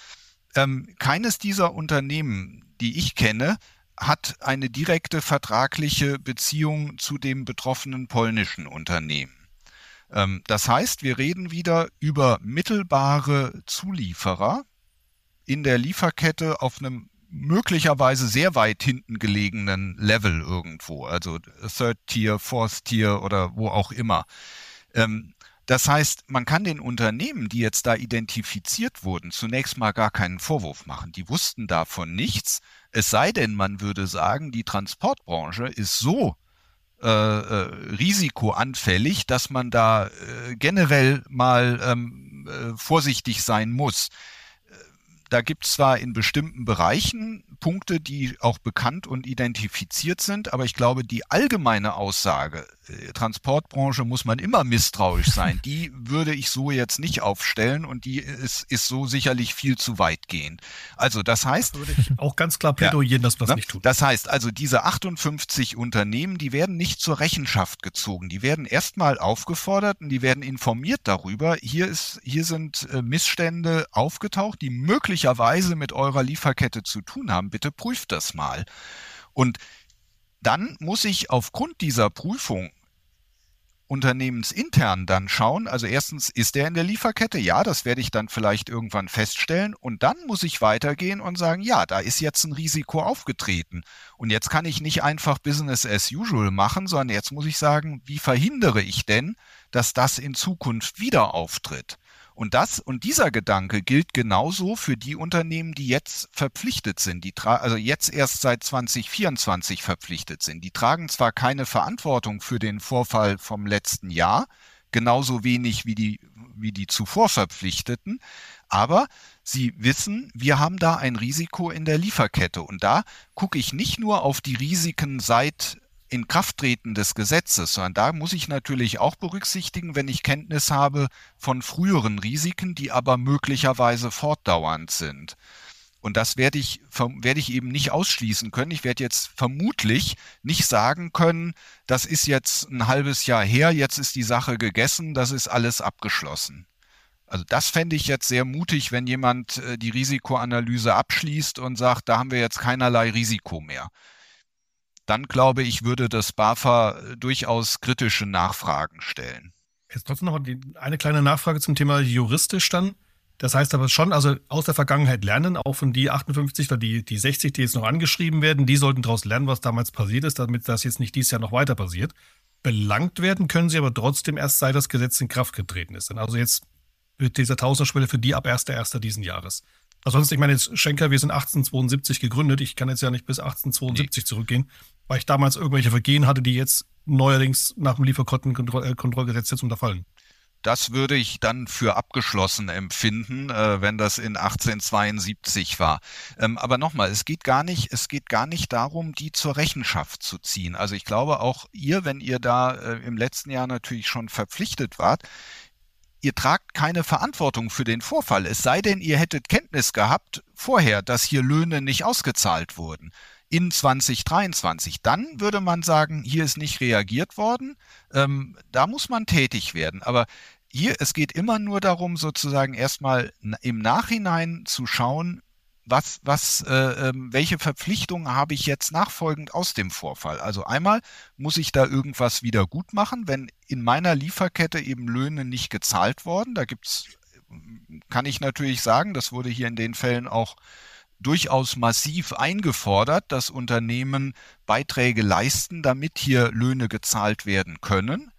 ähm, keines dieser Unternehmen, die ich kenne, hat eine direkte vertragliche Beziehung zu dem betroffenen polnischen Unternehmen. Ähm, das heißt, wir reden wieder über mittelbare Zulieferer in der Lieferkette auf einem möglicherweise sehr weit hinten gelegenen Level irgendwo, also Third Tier, Fourth Tier oder wo auch immer. Ähm, das heißt, man kann den Unternehmen, die jetzt da identifiziert wurden, zunächst mal gar keinen Vorwurf machen. Die wussten davon nichts. Es sei denn, man würde sagen, die Transportbranche ist so äh, äh, risikoanfällig, dass man da äh, generell mal ähm, äh, vorsichtig sein muss. Da gibt es zwar in bestimmten Bereichen Punkte, die auch bekannt und identifiziert sind, aber ich glaube, die allgemeine Aussage, äh, Transportbranche muss man immer misstrauisch sein, die würde ich so jetzt nicht aufstellen und die ist, ist so sicherlich viel zu weit gehen. Also das heißt... Würde ich auch ganz klar plädoyieren, ja, dass wir das ne? nicht tun. Das heißt also, diese 58 Unternehmen, die werden nicht zur Rechenschaft gezogen. Die werden erstmal aufgefordert und die werden informiert darüber, hier, ist, hier sind äh, Missstände aufgetaucht, die möglicherweise mit eurer Lieferkette zu tun haben. Bitte prüft das mal. Und dann muss ich aufgrund dieser Prüfung unternehmensintern dann schauen, also erstens, ist der in der Lieferkette? Ja, das werde ich dann vielleicht irgendwann feststellen. Und dann muss ich weitergehen und sagen, ja, da ist jetzt ein Risiko aufgetreten. Und jetzt kann ich nicht einfach Business as usual machen, sondern jetzt muss ich sagen, wie verhindere ich denn, dass das in Zukunft wieder auftritt? Und das und dieser Gedanke gilt genauso für die Unternehmen, die jetzt verpflichtet sind, die also jetzt erst seit 2024 verpflichtet sind. Die tragen zwar keine Verantwortung für den Vorfall vom letzten Jahr, genauso wenig wie die wie die zuvor Verpflichteten, aber sie wissen, wir haben da ein Risiko in der Lieferkette und da gucke ich nicht nur auf die Risiken seit Inkrafttreten des Gesetzes, sondern da muss ich natürlich auch berücksichtigen, wenn ich Kenntnis habe von früheren Risiken, die aber möglicherweise fortdauernd sind. Und das werde ich, werde ich eben nicht ausschließen können. Ich werde jetzt vermutlich nicht sagen können, das ist jetzt ein halbes Jahr her, jetzt ist die Sache gegessen, das ist alles abgeschlossen. Also das fände ich jetzt sehr mutig, wenn jemand äh, die Risikoanalyse abschließt und sagt, da haben wir jetzt keinerlei Risiko mehr dann glaube ich, würde das BAFA äh, durchaus kritische Nachfragen stellen. Jetzt trotzdem noch eine kleine Nachfrage zum Thema juristisch dann. Das heißt aber schon, also aus der Vergangenheit lernen, auch von die 58 oder die, die 60, die jetzt noch angeschrieben werden, die sollten daraus lernen, was damals passiert ist, damit das jetzt nicht dieses Jahr noch weiter passiert. Belangt werden können sie aber trotzdem erst seit das Gesetz in Kraft getreten ist. Also jetzt wird dieser Tausenderschwelle für die ab 1.1. diesen Jahres. Ansonsten, ich meine jetzt, Schenker, wir sind 1872 gegründet. Ich kann jetzt ja nicht bis 1872 nee. zurückgehen, weil ich damals irgendwelche Vergehen hatte, die jetzt neuerdings nach dem Lieferkottenkontrollgesetz jetzt unterfallen. Das würde ich dann für abgeschlossen empfinden, äh, wenn das in 1872 war. Ähm, aber nochmal, es geht gar nicht, es geht gar nicht darum, die zur Rechenschaft zu ziehen. Also ich glaube auch ihr, wenn ihr da äh, im letzten Jahr natürlich schon verpflichtet wart, ihr tragt keine Verantwortung für den Vorfall, es sei denn, ihr hättet Kenntnis gehabt vorher, dass hier Löhne nicht ausgezahlt wurden in 2023. Dann würde man sagen, hier ist nicht reagiert worden, ähm, da muss man tätig werden. Aber hier, es geht immer nur darum, sozusagen erstmal im Nachhinein zu schauen, was, was, äh, ähm, welche Verpflichtungen habe ich jetzt nachfolgend aus dem Vorfall? Also einmal muss ich da irgendwas wieder gut machen, wenn in meiner Lieferkette eben Löhne nicht gezahlt worden. Da gibt's, kann ich natürlich sagen, das wurde hier in den Fällen auch durchaus massiv eingefordert, dass Unternehmen Beiträge leisten, damit hier Löhne gezahlt werden können.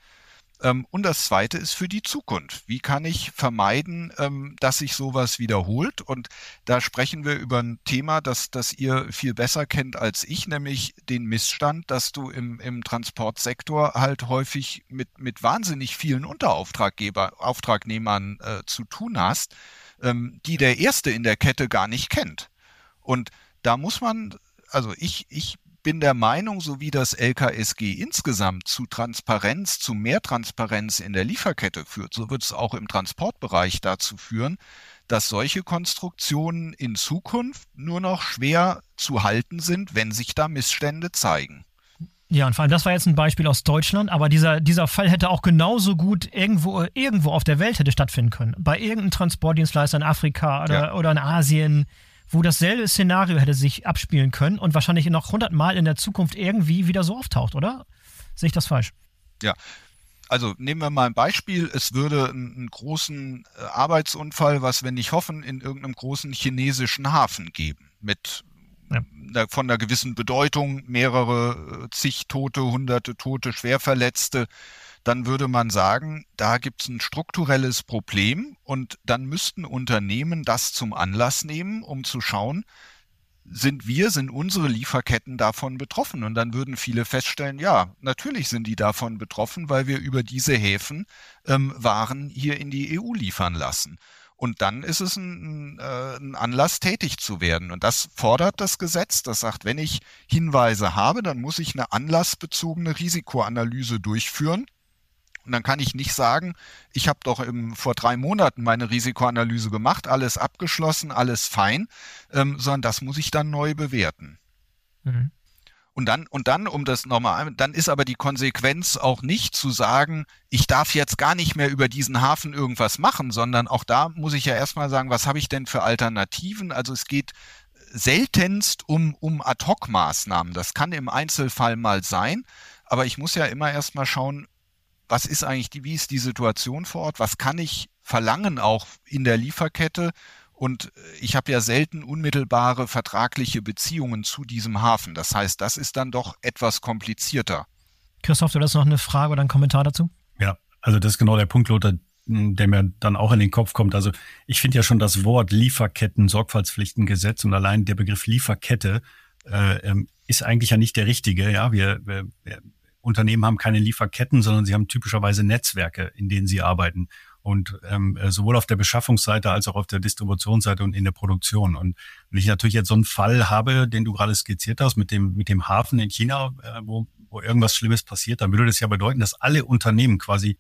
Ähm, und das Zweite ist für die Zukunft. Wie kann ich vermeiden, ähm, dass sich sowas wiederholt? Und da sprechen wir über ein Thema, das, das ihr viel besser kennt als ich, nämlich den Missstand, dass du im, im Transportsektor halt häufig mit, mit wahnsinnig vielen Unterauftraggeber, Auftragnehmern äh, zu tun hast, ähm, die der Erste in der Kette gar nicht kennt. Und da muss man, also ich, ich bin der Meinung, so wie das LKSG insgesamt zu Transparenz, zu mehr Transparenz in der Lieferkette führt, so wird es auch im Transportbereich dazu führen, dass solche Konstruktionen in Zukunft nur noch schwer zu halten sind, wenn sich da Missstände zeigen. Ja, und vor allem, das war jetzt ein Beispiel aus Deutschland, aber dieser, dieser Fall hätte auch genauso gut irgendwo, irgendwo auf der Welt hätte stattfinden können. Bei irgendeinem Transportdienstleister in Afrika oder, ja. oder in Asien wo dasselbe Szenario hätte sich abspielen können und wahrscheinlich noch hundertmal in der Zukunft irgendwie wieder so auftaucht, oder? Sehe ich das falsch? Ja, also nehmen wir mal ein Beispiel. Es würde einen, großen äh, Arbeitsunfall, was wir nicht hoffen, in irgendeinem großen chinesischen Hafen geben. Mit ja. von einer gewissen Bedeutung, mehrere äh, zig Tote, hunderte Tote, Schwerverletzte dann würde man sagen, da gibt es ein strukturelles Problem und dann müssten Unternehmen das zum Anlass nehmen, um zu schauen, sind wir, sind unsere Lieferketten davon betroffen? Und dann würden viele feststellen, ja, natürlich sind die davon betroffen, weil wir über diese Häfen ähm, Waren hier in die EU liefern lassen. Und dann ist es ein, äh, ein, Anlass, tätig zu werden. Und das fordert das Gesetz. Das sagt, wenn ich Hinweise habe, dann muss ich eine anlassbezogene Risikoanalyse durchführen. Und dann kann ich nicht sagen, ich habe doch im, vor drei Monaten meine Risikoanalyse gemacht, alles abgeschlossen, alles fein, ähm, sondern das muss ich dann neu bewerten. Mhm. Und dann, und dann, um das nochmal, dann ist aber die Konsequenz auch nicht zu sagen, ich darf jetzt gar nicht mehr über diesen Hafen irgendwas machen, sondern auch da muss ich ja erstmal sagen, was habe ich denn für Alternativen? Also es geht seltenst um, um Ad-Hoc-Maßnahmen. Das kann im Einzelfall mal sein, aber ich muss ja immer erstmal schauen, was ist eigentlich die, wie ist die Situation vor Ort, was kann ich verlangen auch in der Lieferkette und ich habe ja selten unmittelbare vertragliche Beziehungen zu diesem Hafen. Das heißt, das ist dann doch etwas komplizierter. Christoph, du hast noch eine Frage oder einen Kommentar dazu? Ja, also das ist genau der Punkt, Lothar. der mir dann auch in den Kopf kommt. Also ich finde ja schon das Wort Lieferketten, Sorgfaltspflichtengesetz und allein der Begriff Lieferkette äh, ähm, ist eigentlich ja nicht der richtige. Ja, wir, wir Unternehmen haben keine Lieferketten, sondern sie haben typischerweise Netzwerke, in denen sie arbeiten. Und ähm, sowohl auf der Beschaffungsseite als auch auf der Distributionsseite und in der Produktion. Und wenn ich natürlich jetzt so einen Fall habe, den du gerade skizziert hast, mit dem, mit dem Hafen in China, äh, wo, wo irgendwas Schlimmes passiert, dann würde das ja bedeuten, dass alle Unternehmen quasi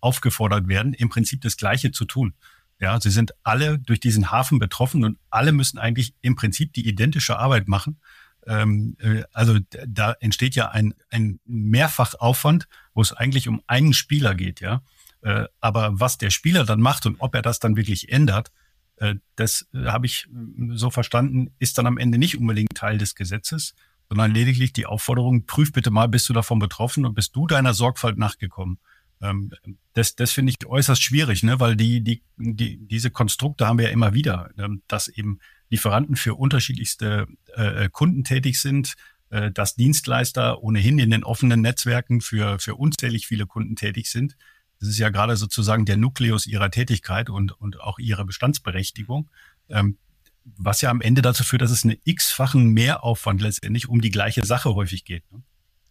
aufgefordert werden, im Prinzip das Gleiche zu tun. Ja, sie sind alle durch diesen Hafen betroffen und alle müssen eigentlich im Prinzip die identische Arbeit machen. Ähm, äh, also da entsteht ja ein, ein Mehrfachaufwand, wo es eigentlich um einen Spieler geht, ja. Äh, aber was der Spieler dann macht und ob er das dann wirklich ändert, äh, das äh, habe ich äh, so verstanden, ist dann am Ende nicht unbedingt Teil des Gesetzes, sondern lediglich die Aufforderung, prüf bitte mal, bist du davon betroffen und bist du deiner Sorgfalt nachgekommen. Ähm, das, das finde ich äußerst schwierig, ne? weil die, die, die, diese Konstrukte haben wir ja immer wieder, ähm, dass eben Lieferanten für unterschiedlichste äh, Kunden tätig sind, äh, dass Dienstleister ohnehin in den offenen Netzwerken für, für unzählig viele Kunden tätig sind. Das ist ja gerade sozusagen der Nukleus ihrer Tätigkeit und, und auch ihrer Bestandsberechtigung. Ähm, was ja am Ende dazu führt, dass es einen x-fachen Mehraufwand letztendlich um die gleiche Sache häufig geht. Ne?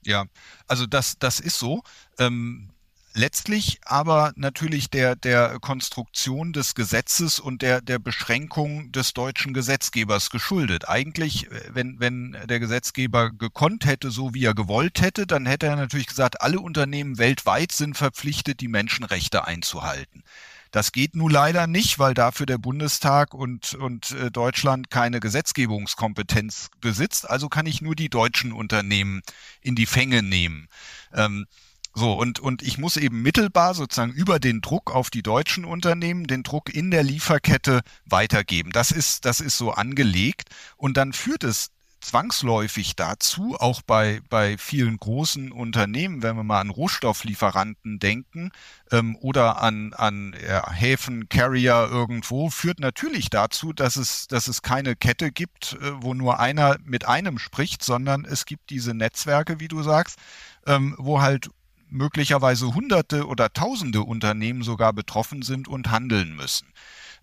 Ja, also das, das ist so. Ähm, letztlich aber natürlich der, der Konstruktion des Gesetzes und der, der Beschränkung des deutschen Gesetzgebers geschuldet. Eigentlich, äh, wenn, wenn der Gesetzgeber gekonnt hätte, so wie er gewollt hätte, dann hätte er natürlich gesagt, alle Unternehmen weltweit sind verpflichtet, die Menschenrechte einzuhalten. Das geht nun leider nicht, weil dafür der Bundestag und, und äh, Deutschland keine Gesetzgebungskompetenz besitzt. Also kann ich nur die deutschen Unternehmen in die Fänge nehmen. Ähm, so, und, und ich muss eben mittelbar sozusagen über den Druck auf die deutschen Unternehmen den Druck in der Lieferkette weitergeben. Das ist, das ist so angelegt. Und dann führt es zwangsläufig dazu, auch bei, bei vielen großen Unternehmen, wenn wir mal an Rohstofflieferanten denken ähm, oder an, an ja, Häfen, Carrier irgendwo, führt natürlich dazu, dass es, dass es keine Kette gibt, äh, wo nur einer mit einem spricht, sondern es gibt diese Netzwerke, wie du sagst, ähm, wo halt möglicherweise Hunderte oder Tausende Unternehmen sogar betroffen sind und handeln müssen.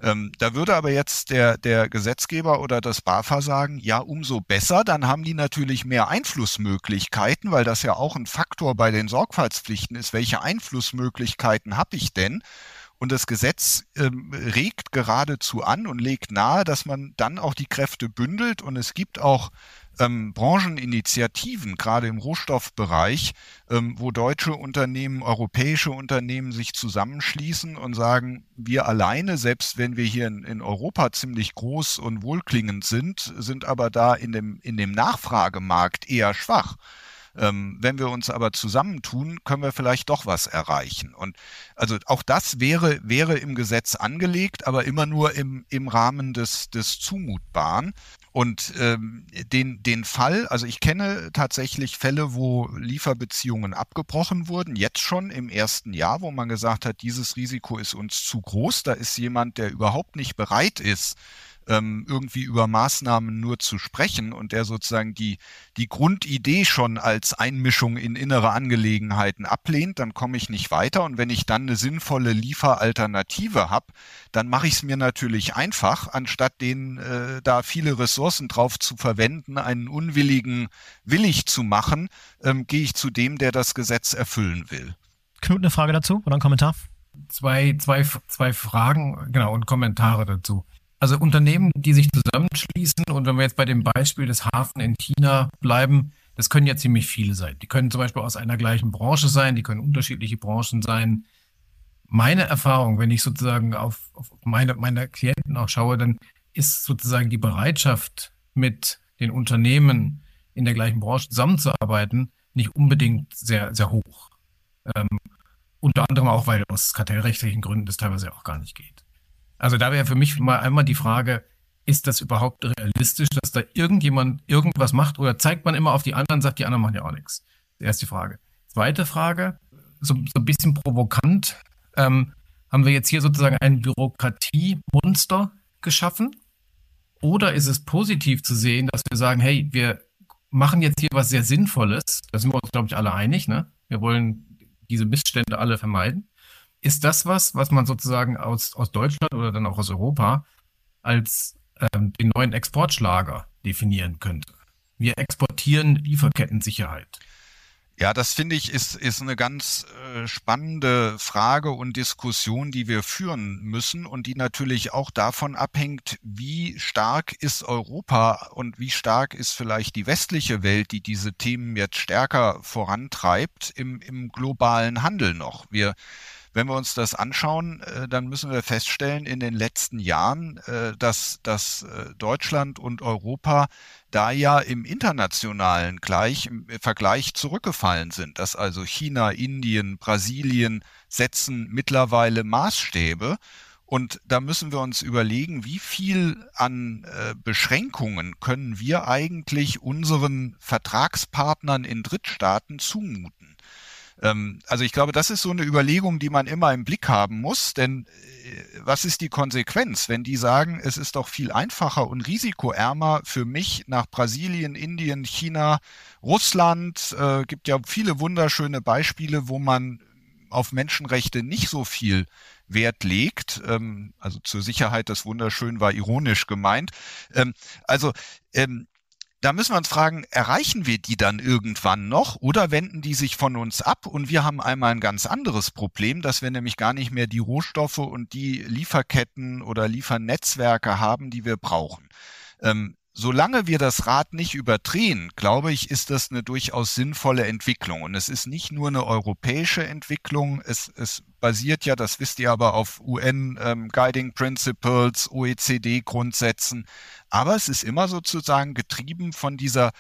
Ähm, da würde aber jetzt der, der Gesetzgeber oder das BAFA sagen, ja, umso besser, dann haben die natürlich mehr Einflussmöglichkeiten, weil das ja auch ein Faktor bei den Sorgfaltspflichten ist. Welche Einflussmöglichkeiten habe ich denn? Und das Gesetz ähm, regt geradezu an und legt nahe, dass man dann auch die Kräfte bündelt. Und es gibt auch ähm, Brancheninitiativen, gerade im Rohstoffbereich, ähm, wo deutsche Unternehmen, europäische Unternehmen sich zusammenschließen und sagen, wir alleine, selbst wenn wir hier in, in Europa ziemlich groß und wohlklingend sind, sind aber da in dem, in dem Nachfragemarkt eher schwach. Ähm, wenn wir uns aber zusammentun, können wir vielleicht doch was erreichen. Und also auch das wäre, wäre im Gesetz angelegt, aber immer nur im, im Rahmen des, des Zumutbaren. Und ähm, den, den Fall, also ich kenne tatsächlich Fälle, wo Lieferbeziehungen abgebrochen wurden, jetzt schon im ersten Jahr, wo man gesagt hat, dieses Risiko ist uns zu groß, da ist jemand, der überhaupt nicht bereit ist, ähm, irgendwie über Maßnahmen nur zu sprechen und der sozusagen die, die Grundidee schon als Einmischung in innere Angelegenheiten ablehnt, dann komme ich nicht weiter. Und wenn ich dann eine sinnvolle Lieferalternative habe, dann mache ich es mir natürlich einfach, anstatt den äh, da viele Ressourcen drauf zu verwenden, einen unwilligen willig zu machen, ähm, gehe ich zu dem, der das Gesetz erfüllen will. Knut, eine Frage dazu oder ein Kommentar? Zwei, zwei, zwei Fragen, genau, und Kommentare dazu. Also Unternehmen, die sich zusammenschließen und wenn wir jetzt bei dem Beispiel des Hafen in China bleiben, das können ja ziemlich viele sein. Die können zum Beispiel aus einer gleichen Branche sein, die können unterschiedliche Branchen sein. Meine Erfahrung, wenn ich sozusagen auf, auf meine, meine Klienten auch schaue, dann ist sozusagen die Bereitschaft, mit den Unternehmen in der gleichen Branche zusammenzuarbeiten, nicht unbedingt sehr, sehr hoch. Ähm, unter anderem auch, weil aus kartellrechtlichen Gründen das teilweise auch gar nicht geht. Also da wäre für mich mal einmal die Frage, ist das überhaupt realistisch, dass da irgendjemand irgendwas macht oder zeigt man immer auf die anderen, sagt die anderen machen ja auch nichts? Erste Frage. Zweite Frage, so, so ein bisschen provokant, ähm, haben wir jetzt hier sozusagen ein Bürokratiemonster geschaffen? Oder ist es positiv zu sehen, dass wir sagen, hey, wir machen jetzt hier was sehr Sinnvolles, da sind wir uns, glaube ich, alle einig, ne? Wir wollen diese Missstände alle vermeiden. Ist das was, was man sozusagen aus, aus Deutschland oder dann auch aus Europa als ähm, den neuen Exportschlager definieren könnte? Wir exportieren Lieferkettensicherheit. Ja, das finde ich ist, ist eine ganz äh, spannende Frage und Diskussion, die wir führen müssen und die natürlich auch davon abhängt, wie stark ist Europa und wie stark ist vielleicht die westliche Welt, die diese Themen jetzt stärker vorantreibt im, im globalen Handel noch. Wir wenn wir uns das anschauen, äh, dann müssen wir feststellen, in den letzten Jahren, äh, dass, dass äh, Deutschland und Europa da ja im internationalen Gleich, im Vergleich zurückgefallen sind, dass also China, Indien, Brasilien setzen mittlerweile Maßstäbe. Und da müssen wir uns überlegen, wie viel an äh, Beschränkungen können wir eigentlich unseren Vertragspartnern in Drittstaaten zumuten. Ähm, also ich glaube, das ist so eine Überlegung, die man immer im Blick haben muss, denn äh, was ist die Konsequenz, wenn die sagen, es ist doch viel einfacher und risikoärmer für mich nach Brasilien, Indien, China, Russland, äh, gibt ja viele wunderschöne Beispiele, wo man auf Menschenrechte nicht so viel Wert legt. Ähm, also zur Sicherheit, das wunderschön war ironisch gemeint. Ähm, also ähm, da müssen wir uns fragen, erreichen wir die dann irgendwann noch oder wenden die sich von uns ab? Und wir haben einmal ein ganz anderes Problem, dass wir nämlich gar nicht mehr die Rohstoffe und die Lieferketten oder Liefernetzwerke haben, die wir brauchen. Ähm, solange wir das Rad nicht überdrehen, glaube ich, ist das eine durchaus sinnvolle Entwicklung. Und es ist nicht nur eine europäische Entwicklung, es, es basiert ja, das wisst ihr aber, auf UN ähm, Principles, OECD Grundsätzen. Aber es ist immer sozusagen getrieben von dieser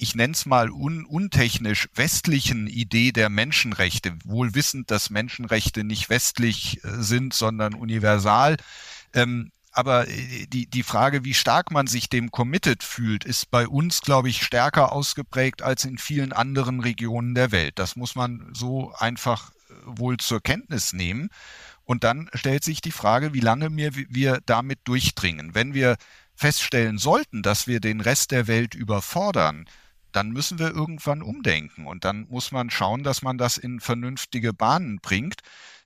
ich nenne es mal un, untechnisch westlichen Idee der Menschenrechte, wohl wissend, dass Menschenrechte nicht westlich äh, sind, sondern universal. Ähm, aber äh, die, die Frage, wie stark man sich dem committed fühlt, ist bei uns, glaube ich, stärker ausgeprägt als in vielen anderen Regionen der Welt. Das muss man so einfach äh, wohl zur Kenntnis nehmen. Und dann stellt sich die Frage, wie lange wir damit durchdringen. Wenn wir feststellen sollten, dass wir den Rest der Welt überfordern, dann müssen wir irgendwann umdenken und dann muss man schauen, dass man das in vernünftige Bahnen bringt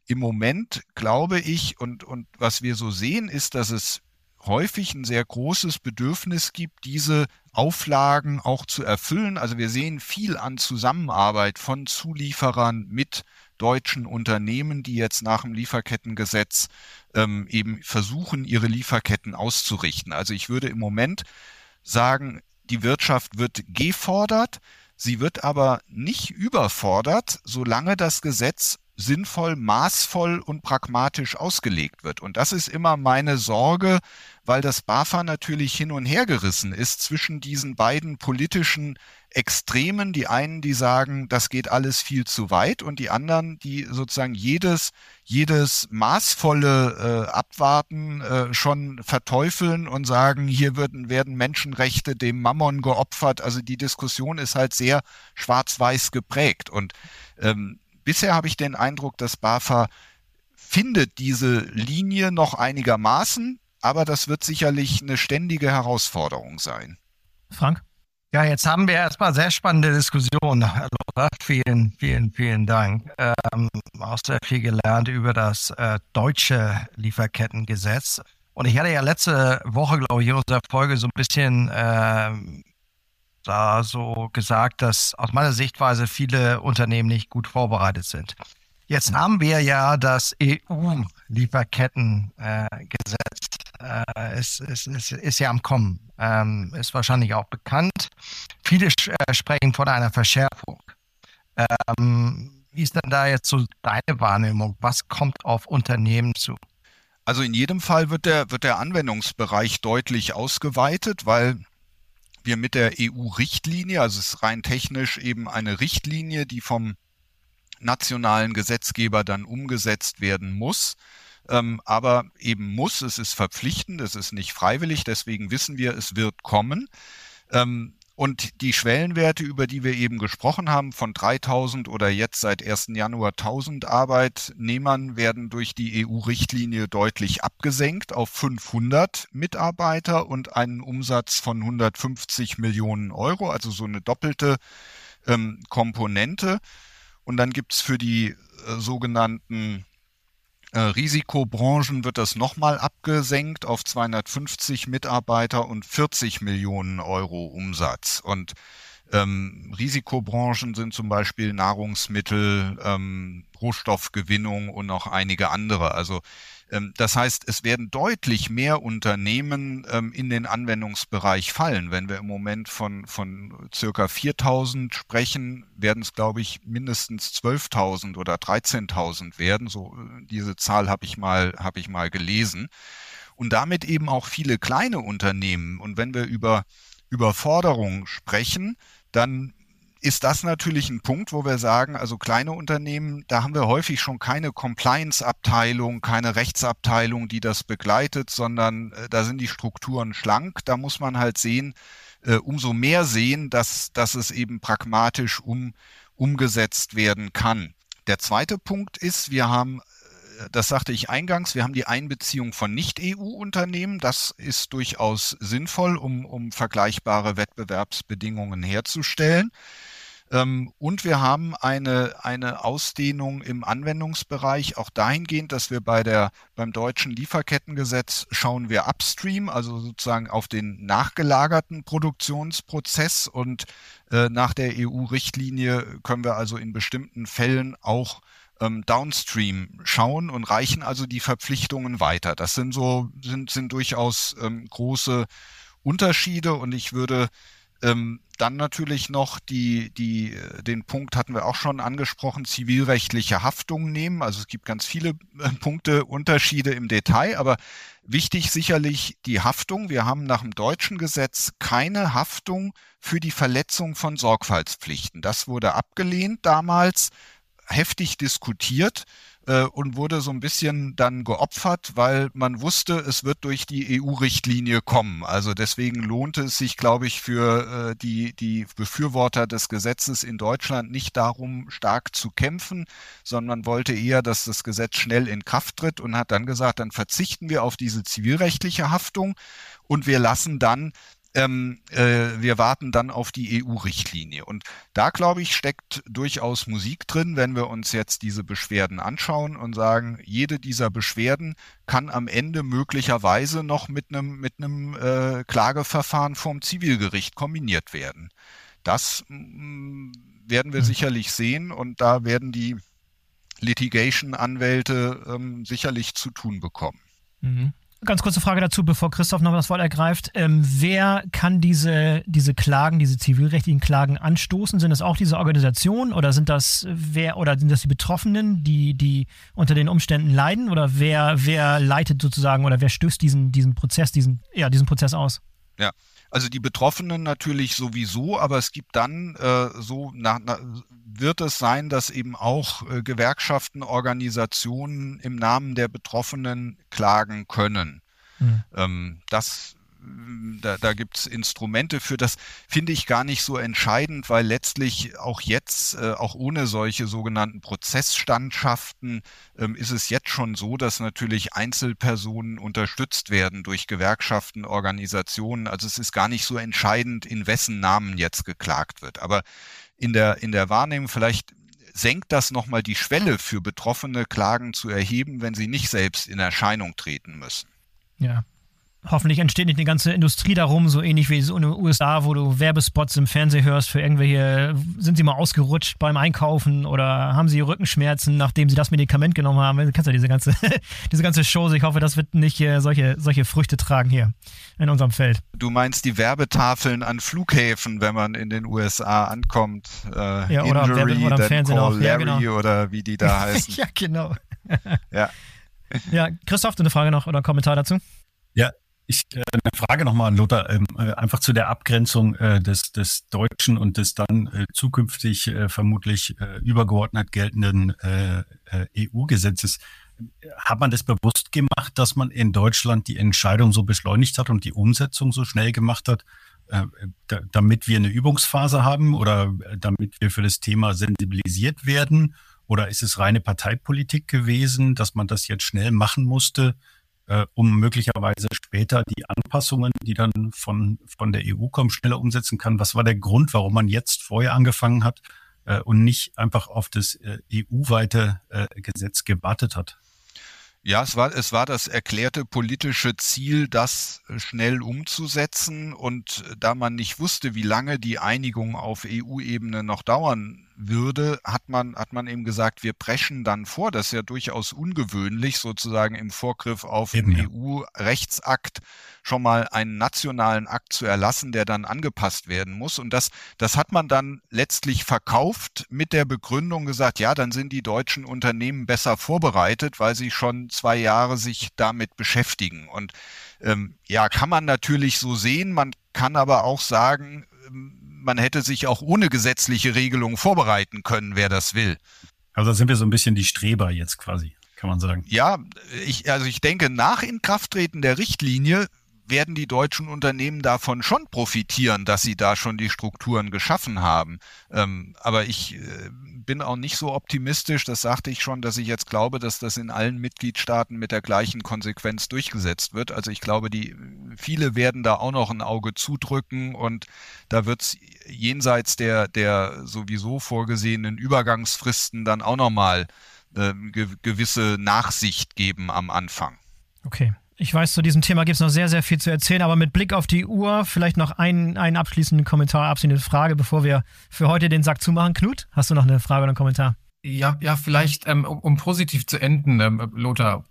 im Moment glaube ich, und, und was wir so sehen, ist, dass es häufig ein sehr großes Bedürfnis gibt, diese Auflagen auch zu erfüllen. Also wir sehen viel an Zusammenarbeit von Zulieferern mit deutschen Unternehmen, die jetzt nach dem Lieferkettengesetz ähm, eben versuchen, ihre Lieferketten auszurichten. Also ich würde im Moment sagen, die Wirtschaft wird gefordert, sie wird aber nicht überfordert, solange das Gesetz sinnvoll, maßvoll und pragmatisch ausgelegt wird. Und das ist immer meine Sorge, weil das BAFA natürlich hin und her gerissen ist zwischen diesen beiden politischen Extremen. Die einen, die sagen, das geht alles viel zu weit und die anderen, die sozusagen jedes, jedes maßvolle äh, Abwarten äh, schon verteufeln und sagen, hier werden, werden Menschenrechte dem Mammon geopfert. Also die Diskussion ist halt sehr schwarz-weiß geprägt und ähm, bisher habe ich den Eindruck, dass BAFA findet diese Linie noch einigermaßen, aber das wird sicherlich eine ständige Herausforderung sein. Frank? Ja, jetzt haben wir erstmal sehr spannende Diskussionen. Laura. Vielen, vielen, vielen Dank. Ähm, auch sehr viel gelernt über das äh, deutsche Lieferkettengesetz. Und ich hatte ja letzte Woche, glaube ich, in unserer Folge so ein bisschen ähm, da so gesagt, dass aus meiner Sichtweise viele Unternehmen nicht gut vorbereitet sind. Jetzt haben wir ja das EU-Lieferkettengesetz. Äh, es, es, es, ist ja am Kommen. Ähm, ist wahrscheinlich auch bekannt. Viele äh, sprechen von einer Verschärfung. Ähm, wie ist denn da jetzt so deine Wahrnehmung? Was kommt auf Unternehmen zu? Also in jedem Fall wird der, wird der Anwendungsbereich deutlich ausgeweitet, weil wir mit der EU-Richtlinie, also es ist rein technisch eben eine Richtlinie, die vom nationalen Gesetzgeber dann umgesetzt werden muss. Ähm, aber eben muss, es ist verpflichtend, es ist nicht freiwillig, deswegen wissen wir, es wird kommen. Ähm, und die Schwellenwerte, über die wir eben gesprochen haben, von 3000 oder jetzt seit 1. Januar 1000 Arbeitnehmern werden durch die EU-Richtlinie deutlich abgesenkt auf 500 Mitarbeiter und einen Umsatz von 150 Millionen Euro, also so eine doppelte ähm, Komponente. Und dann gibt's für die äh, sogenannten äh, Risikobranchen wird das nochmal abgesenkt auf 250 Mitarbeiter und 40 Millionen Euro Umsatz. Und ähm, Risikobranchen sind zum Beispiel Nahrungsmittel, ähm, Rohstoffgewinnung und noch einige andere. Also das heißt, es werden deutlich mehr Unternehmen ähm, in den Anwendungsbereich fallen. Wenn wir im Moment von, von circa 4000 sprechen, werden es, glaube ich, mindestens 12.000 oder 13.000 werden. So, äh, diese Zahl habe ich mal, habe ich mal gelesen. Und damit eben auch viele kleine Unternehmen. Und wenn wir über Überforderung sprechen, dann ist das natürlich ein Punkt, wo wir sagen, also kleine Unternehmen, da haben wir häufig schon keine Compliance-Abteilung, keine Rechtsabteilung, die das begleitet, sondern äh, da sind die Strukturen schlank. Da muss man halt sehen, äh, umso mehr sehen, dass, dass es eben pragmatisch um, umgesetzt werden kann. Der zweite Punkt ist, wir haben das sagte ich eingangs, wir haben die Einbeziehung von Nicht-EU-Unternehmen. Das ist durchaus sinnvoll, um, um vergleichbare Wettbewerbsbedingungen herzustellen. Ähm, und wir haben eine, eine Ausdehnung im Anwendungsbereich. Auch dahingehend, dass wir bei der, beim deutschen Lieferkettengesetz schauen wir upstream, also sozusagen auf den nachgelagerten Produktionsprozess. Und äh, nach der EU-Richtlinie können wir also in bestimmten Fällen auch ähm, downstream schauen und reichen also die Verpflichtungen weiter. Das sind so, sind, sind durchaus ähm, große Unterschiede. Und ich würde ähm, dann natürlich noch die, die, äh, den Punkt hatten wir auch schon angesprochen, zivilrechtliche Haftung nehmen. Also es gibt ganz viele äh, Punkte, Unterschiede im Detail, aber wichtig sicherlich die Haftung. Wir haben nach dem deutschen Gesetz keine Haftung für die Verletzung von Sorgfaltspflichten. Das wurde abgelehnt damals heftig diskutiert äh, und wurde so ein bisschen dann geopfert, weil man wusste, es wird durch die EU-Richtlinie kommen. Also deswegen lohnte es sich, glaube ich, für äh, die, die Befürworter des Gesetzes in Deutschland nicht darum, stark zu kämpfen, sondern wollte eher, dass das Gesetz schnell in Kraft tritt und hat dann gesagt, dann verzichten wir auf diese zivilrechtliche Haftung und wir lassen dann ähm, äh, wir warten dann auf die EU-Richtlinie. Und da, glaube ich, steckt durchaus Musik drin, wenn wir uns jetzt diese Beschwerden anschauen und sagen, jede dieser Beschwerden kann am Ende möglicherweise noch mit einem mit einem äh, Klageverfahren vom Zivilgericht kombiniert werden. Das mh, mm, werden wir mhm. sicherlich sehen und da werden die Litigation-Anwälte ähm, sicherlich zu tun bekommen. Mhm. Ganz kurze Frage dazu, bevor Christoph noch das Wort ergreift. Ähm, wer kann diese, diese Klagen, diese zivilrechtlichen Klagen anstoßen? Sind das auch diese Organisationen oder sind das wer oder sind das die Betroffenen, die, die unter den Umständen leiden? Oder wer, wer leitet sozusagen oder wer stößt diesen, diesen Prozess, diesen, ja, diesen Prozess aus? Ja, also die Betroffenen natürlich sowieso, aber es gibt dann äh, so nach, nach, wird es sein, dass eben auch äh, Gewerkschaften, Organisationen im Namen der Betroffenen klagen können. Mhm. Ähm, das da, da gibt es Instrumente für. Das finde ich gar nicht so entscheidend, weil letztlich auch jetzt, äh, auch ohne solche sogenannten Prozessstandschaften, ähm, ist es jetzt schon so, dass natürlich Einzelpersonen unterstützt werden durch Gewerkschaften, Organisationen. Also es ist gar nicht so entscheidend, in wessen Namen jetzt geklagt wird. Aber in der, in der Wahrnehmung vielleicht senkt das nochmal die Schwelle für Betroffene, Klagen zu erheben, wenn sie nicht selbst in Erscheinung treten müssen. Ja, Hoffentlich entsteht nicht eine ganze Industrie darum, so ähnlich wie so in den USA, wo du Werbespots im Fernsehen hörst für irgendwelche, sind sie mal ausgerutscht beim Einkaufen oder haben sie Rückenschmerzen, nachdem sie das Medikament genommen haben. Du kennst ja diese ganze, diese ganze Show. Ich hoffe, das wird nicht äh, solche, solche Früchte tragen hier in unserem Feld. Du meinst die Werbetafeln an Flughäfen, wenn man in den USA ankommt? Äh, ja, oder, Injury, Werbe, oder im Fernsehen auch. Ja, genau. oder wie die da heißen. ja, genau. ja. Ja, Christoph, eine Frage noch oder einen Kommentar dazu? Ja, ich äh, eine Frage nochmal an Lothar, ähm, äh, einfach zu der Abgrenzung äh, des, des deutschen und des dann zukünftig vermutlich übergeordnet geltenden EU-Gesetzes. Hat man das bewusst gemacht, dass man in Deutschland die Entscheidung so beschleunigt hat und die Umsetzung so schnell gemacht hat, da, damit wir eine Übungsphase haben oder damit wir für das Thema sensibilisiert werden? Oder ist es reine Parteipolitik gewesen, dass man das jetzt schnell machen musste? Äh, um möglicherweise später die Anpassungen, die dann von, von der EU kommen, schneller umsetzen kann. Was war der Grund, warum man jetzt vorher angefangen hat, äh, und nicht einfach auf das äh, EU-weite äh, Gesetz gewartet hat. Ja, es war, es war das erklärte politische Ziel, das schnell umzusetzen. Und da man nicht wusste, wie lange die Einigung auf EU-Ebene noch dauern würde, hat man, hat man eben gesagt, wir preschen dann vor. Das ist ja durchaus ungewöhnlich, sozusagen im Vorgriff auf eben, ja. EU-Rechtsakt schon mal einen nationalen Akt zu erlassen, der dann angepasst werden muss. Und das, das hat man dann letztlich verkauft mit der Begründung gesagt, ja, dann sind die deutschen Unternehmen besser vorbereitet, weil sie schon zwei Jahre sich damit beschäftigen. Und ähm, ja, kann man natürlich so sehen. Man kann aber auch sagen, ähm, man hätte sich auch ohne gesetzliche Regelung vorbereiten können, wer das will. Also sind wir so ein bisschen die Streber jetzt quasi, kann man sagen. Ja, ich, also ich denke, nach Inkrafttreten der Richtlinie werden die deutschen Unternehmen davon schon profitieren, dass sie da schon die Strukturen geschaffen haben. Ähm, aber ich äh, bin auch nicht so optimistisch, das sagte ich schon, dass ich jetzt glaube, dass das in allen Mitgliedstaaten mit der gleichen Konsequenz durchgesetzt wird. Also ich glaube, die viele werden da auch noch ein Auge zudrücken und da wird es jenseits der, der sowieso vorgesehenen Übergangsfristen dann auch nochmal äh, ge gewisse Nachsicht geben am Anfang. Okay. Ich weiß, zu diesem Thema gibt es noch sehr, sehr viel zu erzählen, aber mit Blick auf die Uhr vielleicht noch einen, einen abschließenden Kommentar, abschließende Frage, bevor wir für heute den Sack zumachen. Knut, hast du noch eine Frage oder einen Kommentar? Ja, ja, vielleicht, ähm, um, um, positiv zu enden, ähm, Lothar.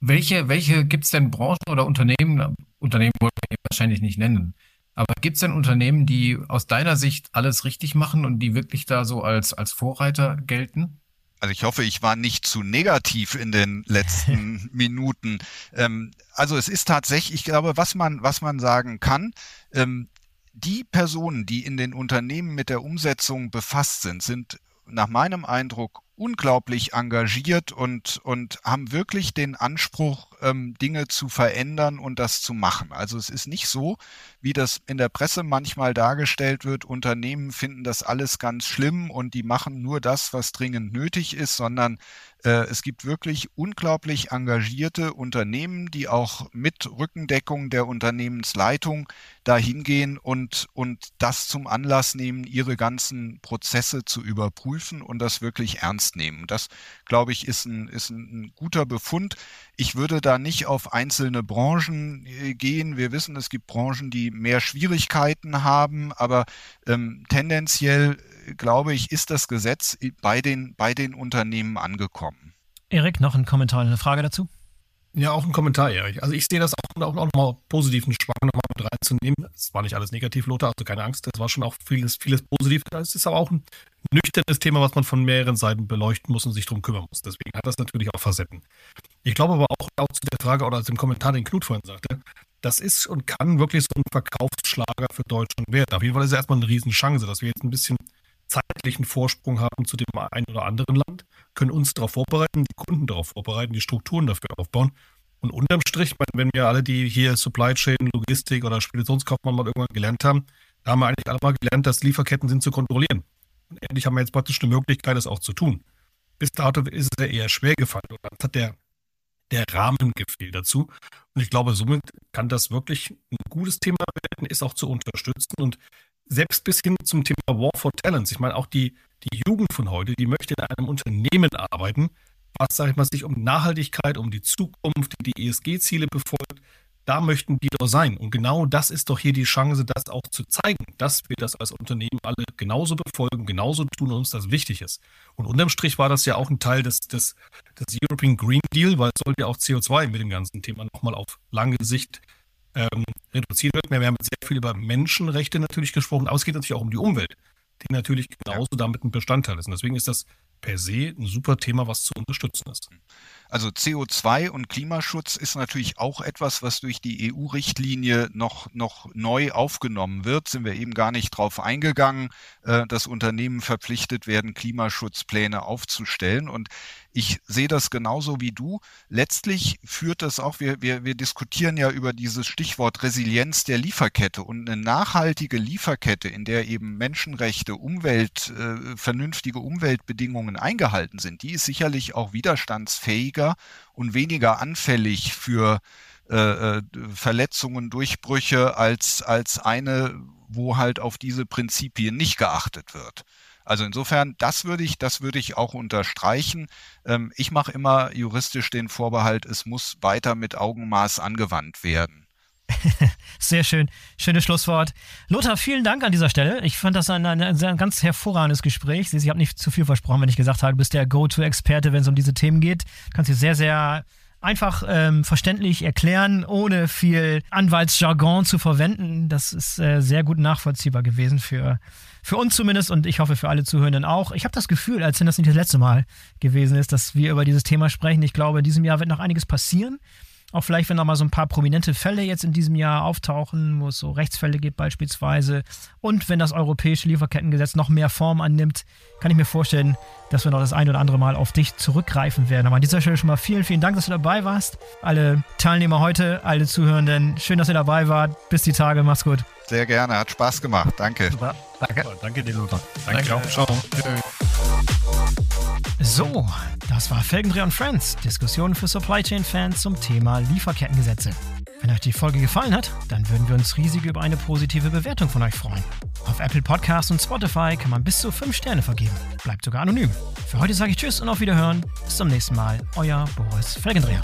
Welche, welche gibt es denn Branchen oder Unternehmen, Unternehmen wollen wir wahrscheinlich nicht nennen, aber gibt es denn Unternehmen, die aus deiner Sicht alles richtig machen und die wirklich da so als, als Vorreiter gelten? Also ich hoffe, ich war nicht zu negativ in den letzten Minuten. Ähm, also es ist tatsächlich, ich glaube, was man, was man sagen kann, ähm, die Personen, die in den Unternehmen mit der Umsetzung befasst sind, sind nach meinem Eindruck unglaublich engagiert und, und haben wirklich den Anspruch, ähm, Dinge zu verändern und das zu machen. Also es ist nicht so, wie das in der Presse manchmal dargestellt wird, Unternehmen finden das alles ganz schlimm und die machen nur das, was dringend nötig ist, sondern es gibt wirklich unglaublich engagierte Unternehmen, die auch mit Rückendeckung der Unternehmensleitung dahin gehen und, und das zum Anlass nehmen, ihre ganzen Prozesse zu überprüfen und das wirklich ernst nehmen. Das, glaube ich, ist ein, ist ein guter Befund. Ich würde da nicht auf einzelne Branchen äh, gehen. Wir wissen, es gibt Branchen, die mehr Schwierigkeiten haben, aber ähm, tendenziell glaube ich, ist das Gesetz bei den, bei den Unternehmen angekommen. Erik, noch ein Kommentar, eine Frage dazu? Ja, auch ein Kommentar, Erik. Also ich sehe das auch, auch, auch nochmal positiven Schwang nochmal mit reinzunehmen. Es war nicht alles negativ, Lothar, also keine Angst, das war schon auch vieles, vieles positiv. Es ist aber auch ein nüchternes Thema, was man von mehreren Seiten beleuchten muss und sich darum kümmern muss. Deswegen hat das natürlich auch Facetten. Ich glaube aber auch, auch zu der Frage oder dem Kommentar, den Knut vorhin sagte, das ist und kann wirklich so ein Verkaufsschlager für Deutschland werden. Auf jeden Fall ist es erstmal eine Riesenchance, dass wir jetzt ein bisschen zeitlichen Vorsprung haben zu dem einen oder anderen Land, können uns darauf vorbereiten, die Kunden darauf vorbereiten, die Strukturen dafür aufbauen. Und unterm Strich, wenn wir alle, die hier Supply Chain, Logistik oder Speditionskaufmann mal irgendwann gelernt haben, da haben wir eigentlich alle mal gelernt, dass Lieferketten sind zu kontrollieren. Und endlich haben wir jetzt praktisch eine Möglichkeit, das auch zu tun. Bis dato ist es ja eher schwer gefallen. Und dann hat der, der Rahmen gefehlt dazu. Und ich glaube, somit kann das wirklich ein gutes Thema werden, ist auch zu unterstützen. Und selbst bis hin zum Thema War for Talents. Ich meine, auch die, die Jugend von heute, die möchte in einem Unternehmen arbeiten, was, sage ich mal, sich um Nachhaltigkeit, um die Zukunft, die ESG-Ziele befolgt. Da möchten die doch sein. Und genau das ist doch hier die Chance, das auch zu zeigen, dass wir das als Unternehmen alle genauso befolgen, genauso tun und uns das wichtig ist. Und unterm Strich war das ja auch ein Teil des, des, des European Green Deal, weil es sollte ja auch CO2 mit dem ganzen Thema nochmal auf lange Sicht ähm, reduziert wird. Wir haben sehr viel über Menschenrechte natürlich gesprochen, aber es geht natürlich auch um die Umwelt, die natürlich genauso damit ein Bestandteil ist. Und deswegen ist das per se ein super Thema, was zu unterstützen ist. Also CO2 und Klimaschutz ist natürlich auch etwas, was durch die EU-Richtlinie noch, noch neu aufgenommen wird. Sind wir eben gar nicht drauf eingegangen, äh, dass Unternehmen verpflichtet werden, Klimaschutzpläne aufzustellen. Und ich sehe das genauso wie du. Letztlich führt das auch, wir, wir, wir diskutieren ja über dieses Stichwort Resilienz der Lieferkette und eine nachhaltige Lieferkette, in der eben Menschenrechte, Umwelt, äh, vernünftige Umweltbedingungen eingehalten sind, die ist sicherlich auch widerstandsfähiger und weniger anfällig für äh, äh Verletzungen, Durchbrüche als, als eine, wo halt auf diese Prinzipien nicht geachtet wird. Also insofern, das würde ich, das würde ich auch unterstreichen. Ähm, ich mache immer juristisch den Vorbehalt, es muss weiter mit Augenmaß angewandt werden. Sehr schön. Schönes Schlusswort. Lothar, vielen Dank an dieser Stelle. Ich fand das ein, ein, ein ganz hervorragendes Gespräch. Ich habe nicht zu viel versprochen, wenn ich gesagt habe, du bist der Go-To-Experte, wenn es um diese Themen geht. Du kannst dir sehr, sehr einfach ähm, verständlich erklären, ohne viel Anwaltsjargon zu verwenden. Das ist äh, sehr gut nachvollziehbar gewesen für, für uns zumindest und ich hoffe für alle Zuhörenden auch. Ich habe das Gefühl, als wenn das nicht das letzte Mal gewesen ist, dass wir über dieses Thema sprechen. Ich glaube, in diesem Jahr wird noch einiges passieren. Auch vielleicht, wenn noch mal so ein paar prominente Fälle jetzt in diesem Jahr auftauchen, wo es so Rechtsfälle gibt beispielsweise. Und wenn das europäische Lieferkettengesetz noch mehr Form annimmt, kann ich mir vorstellen, dass wir noch das ein oder andere Mal auf dich zurückgreifen werden. Aber an dieser Stelle schon mal vielen, vielen Dank, dass du dabei warst. Alle Teilnehmer heute, alle Zuhörenden, schön, dass ihr dabei wart. Bis die Tage, mach's gut. Sehr gerne, hat Spaß gemacht. Danke. Super. Danke. Danke dir, Lothar. Danke, Danke auch. Ciao. So, das war Felgendreher und Friends, Diskussionen für Supply Chain Fans zum Thema Lieferkettengesetze. Wenn euch die Folge gefallen hat, dann würden wir uns riesig über eine positive Bewertung von euch freuen. Auf Apple Podcasts und Spotify kann man bis zu 5 Sterne vergeben. Bleibt sogar anonym. Für heute sage ich Tschüss und auf Wiederhören. Bis zum nächsten Mal. Euer Boris Felgendreher.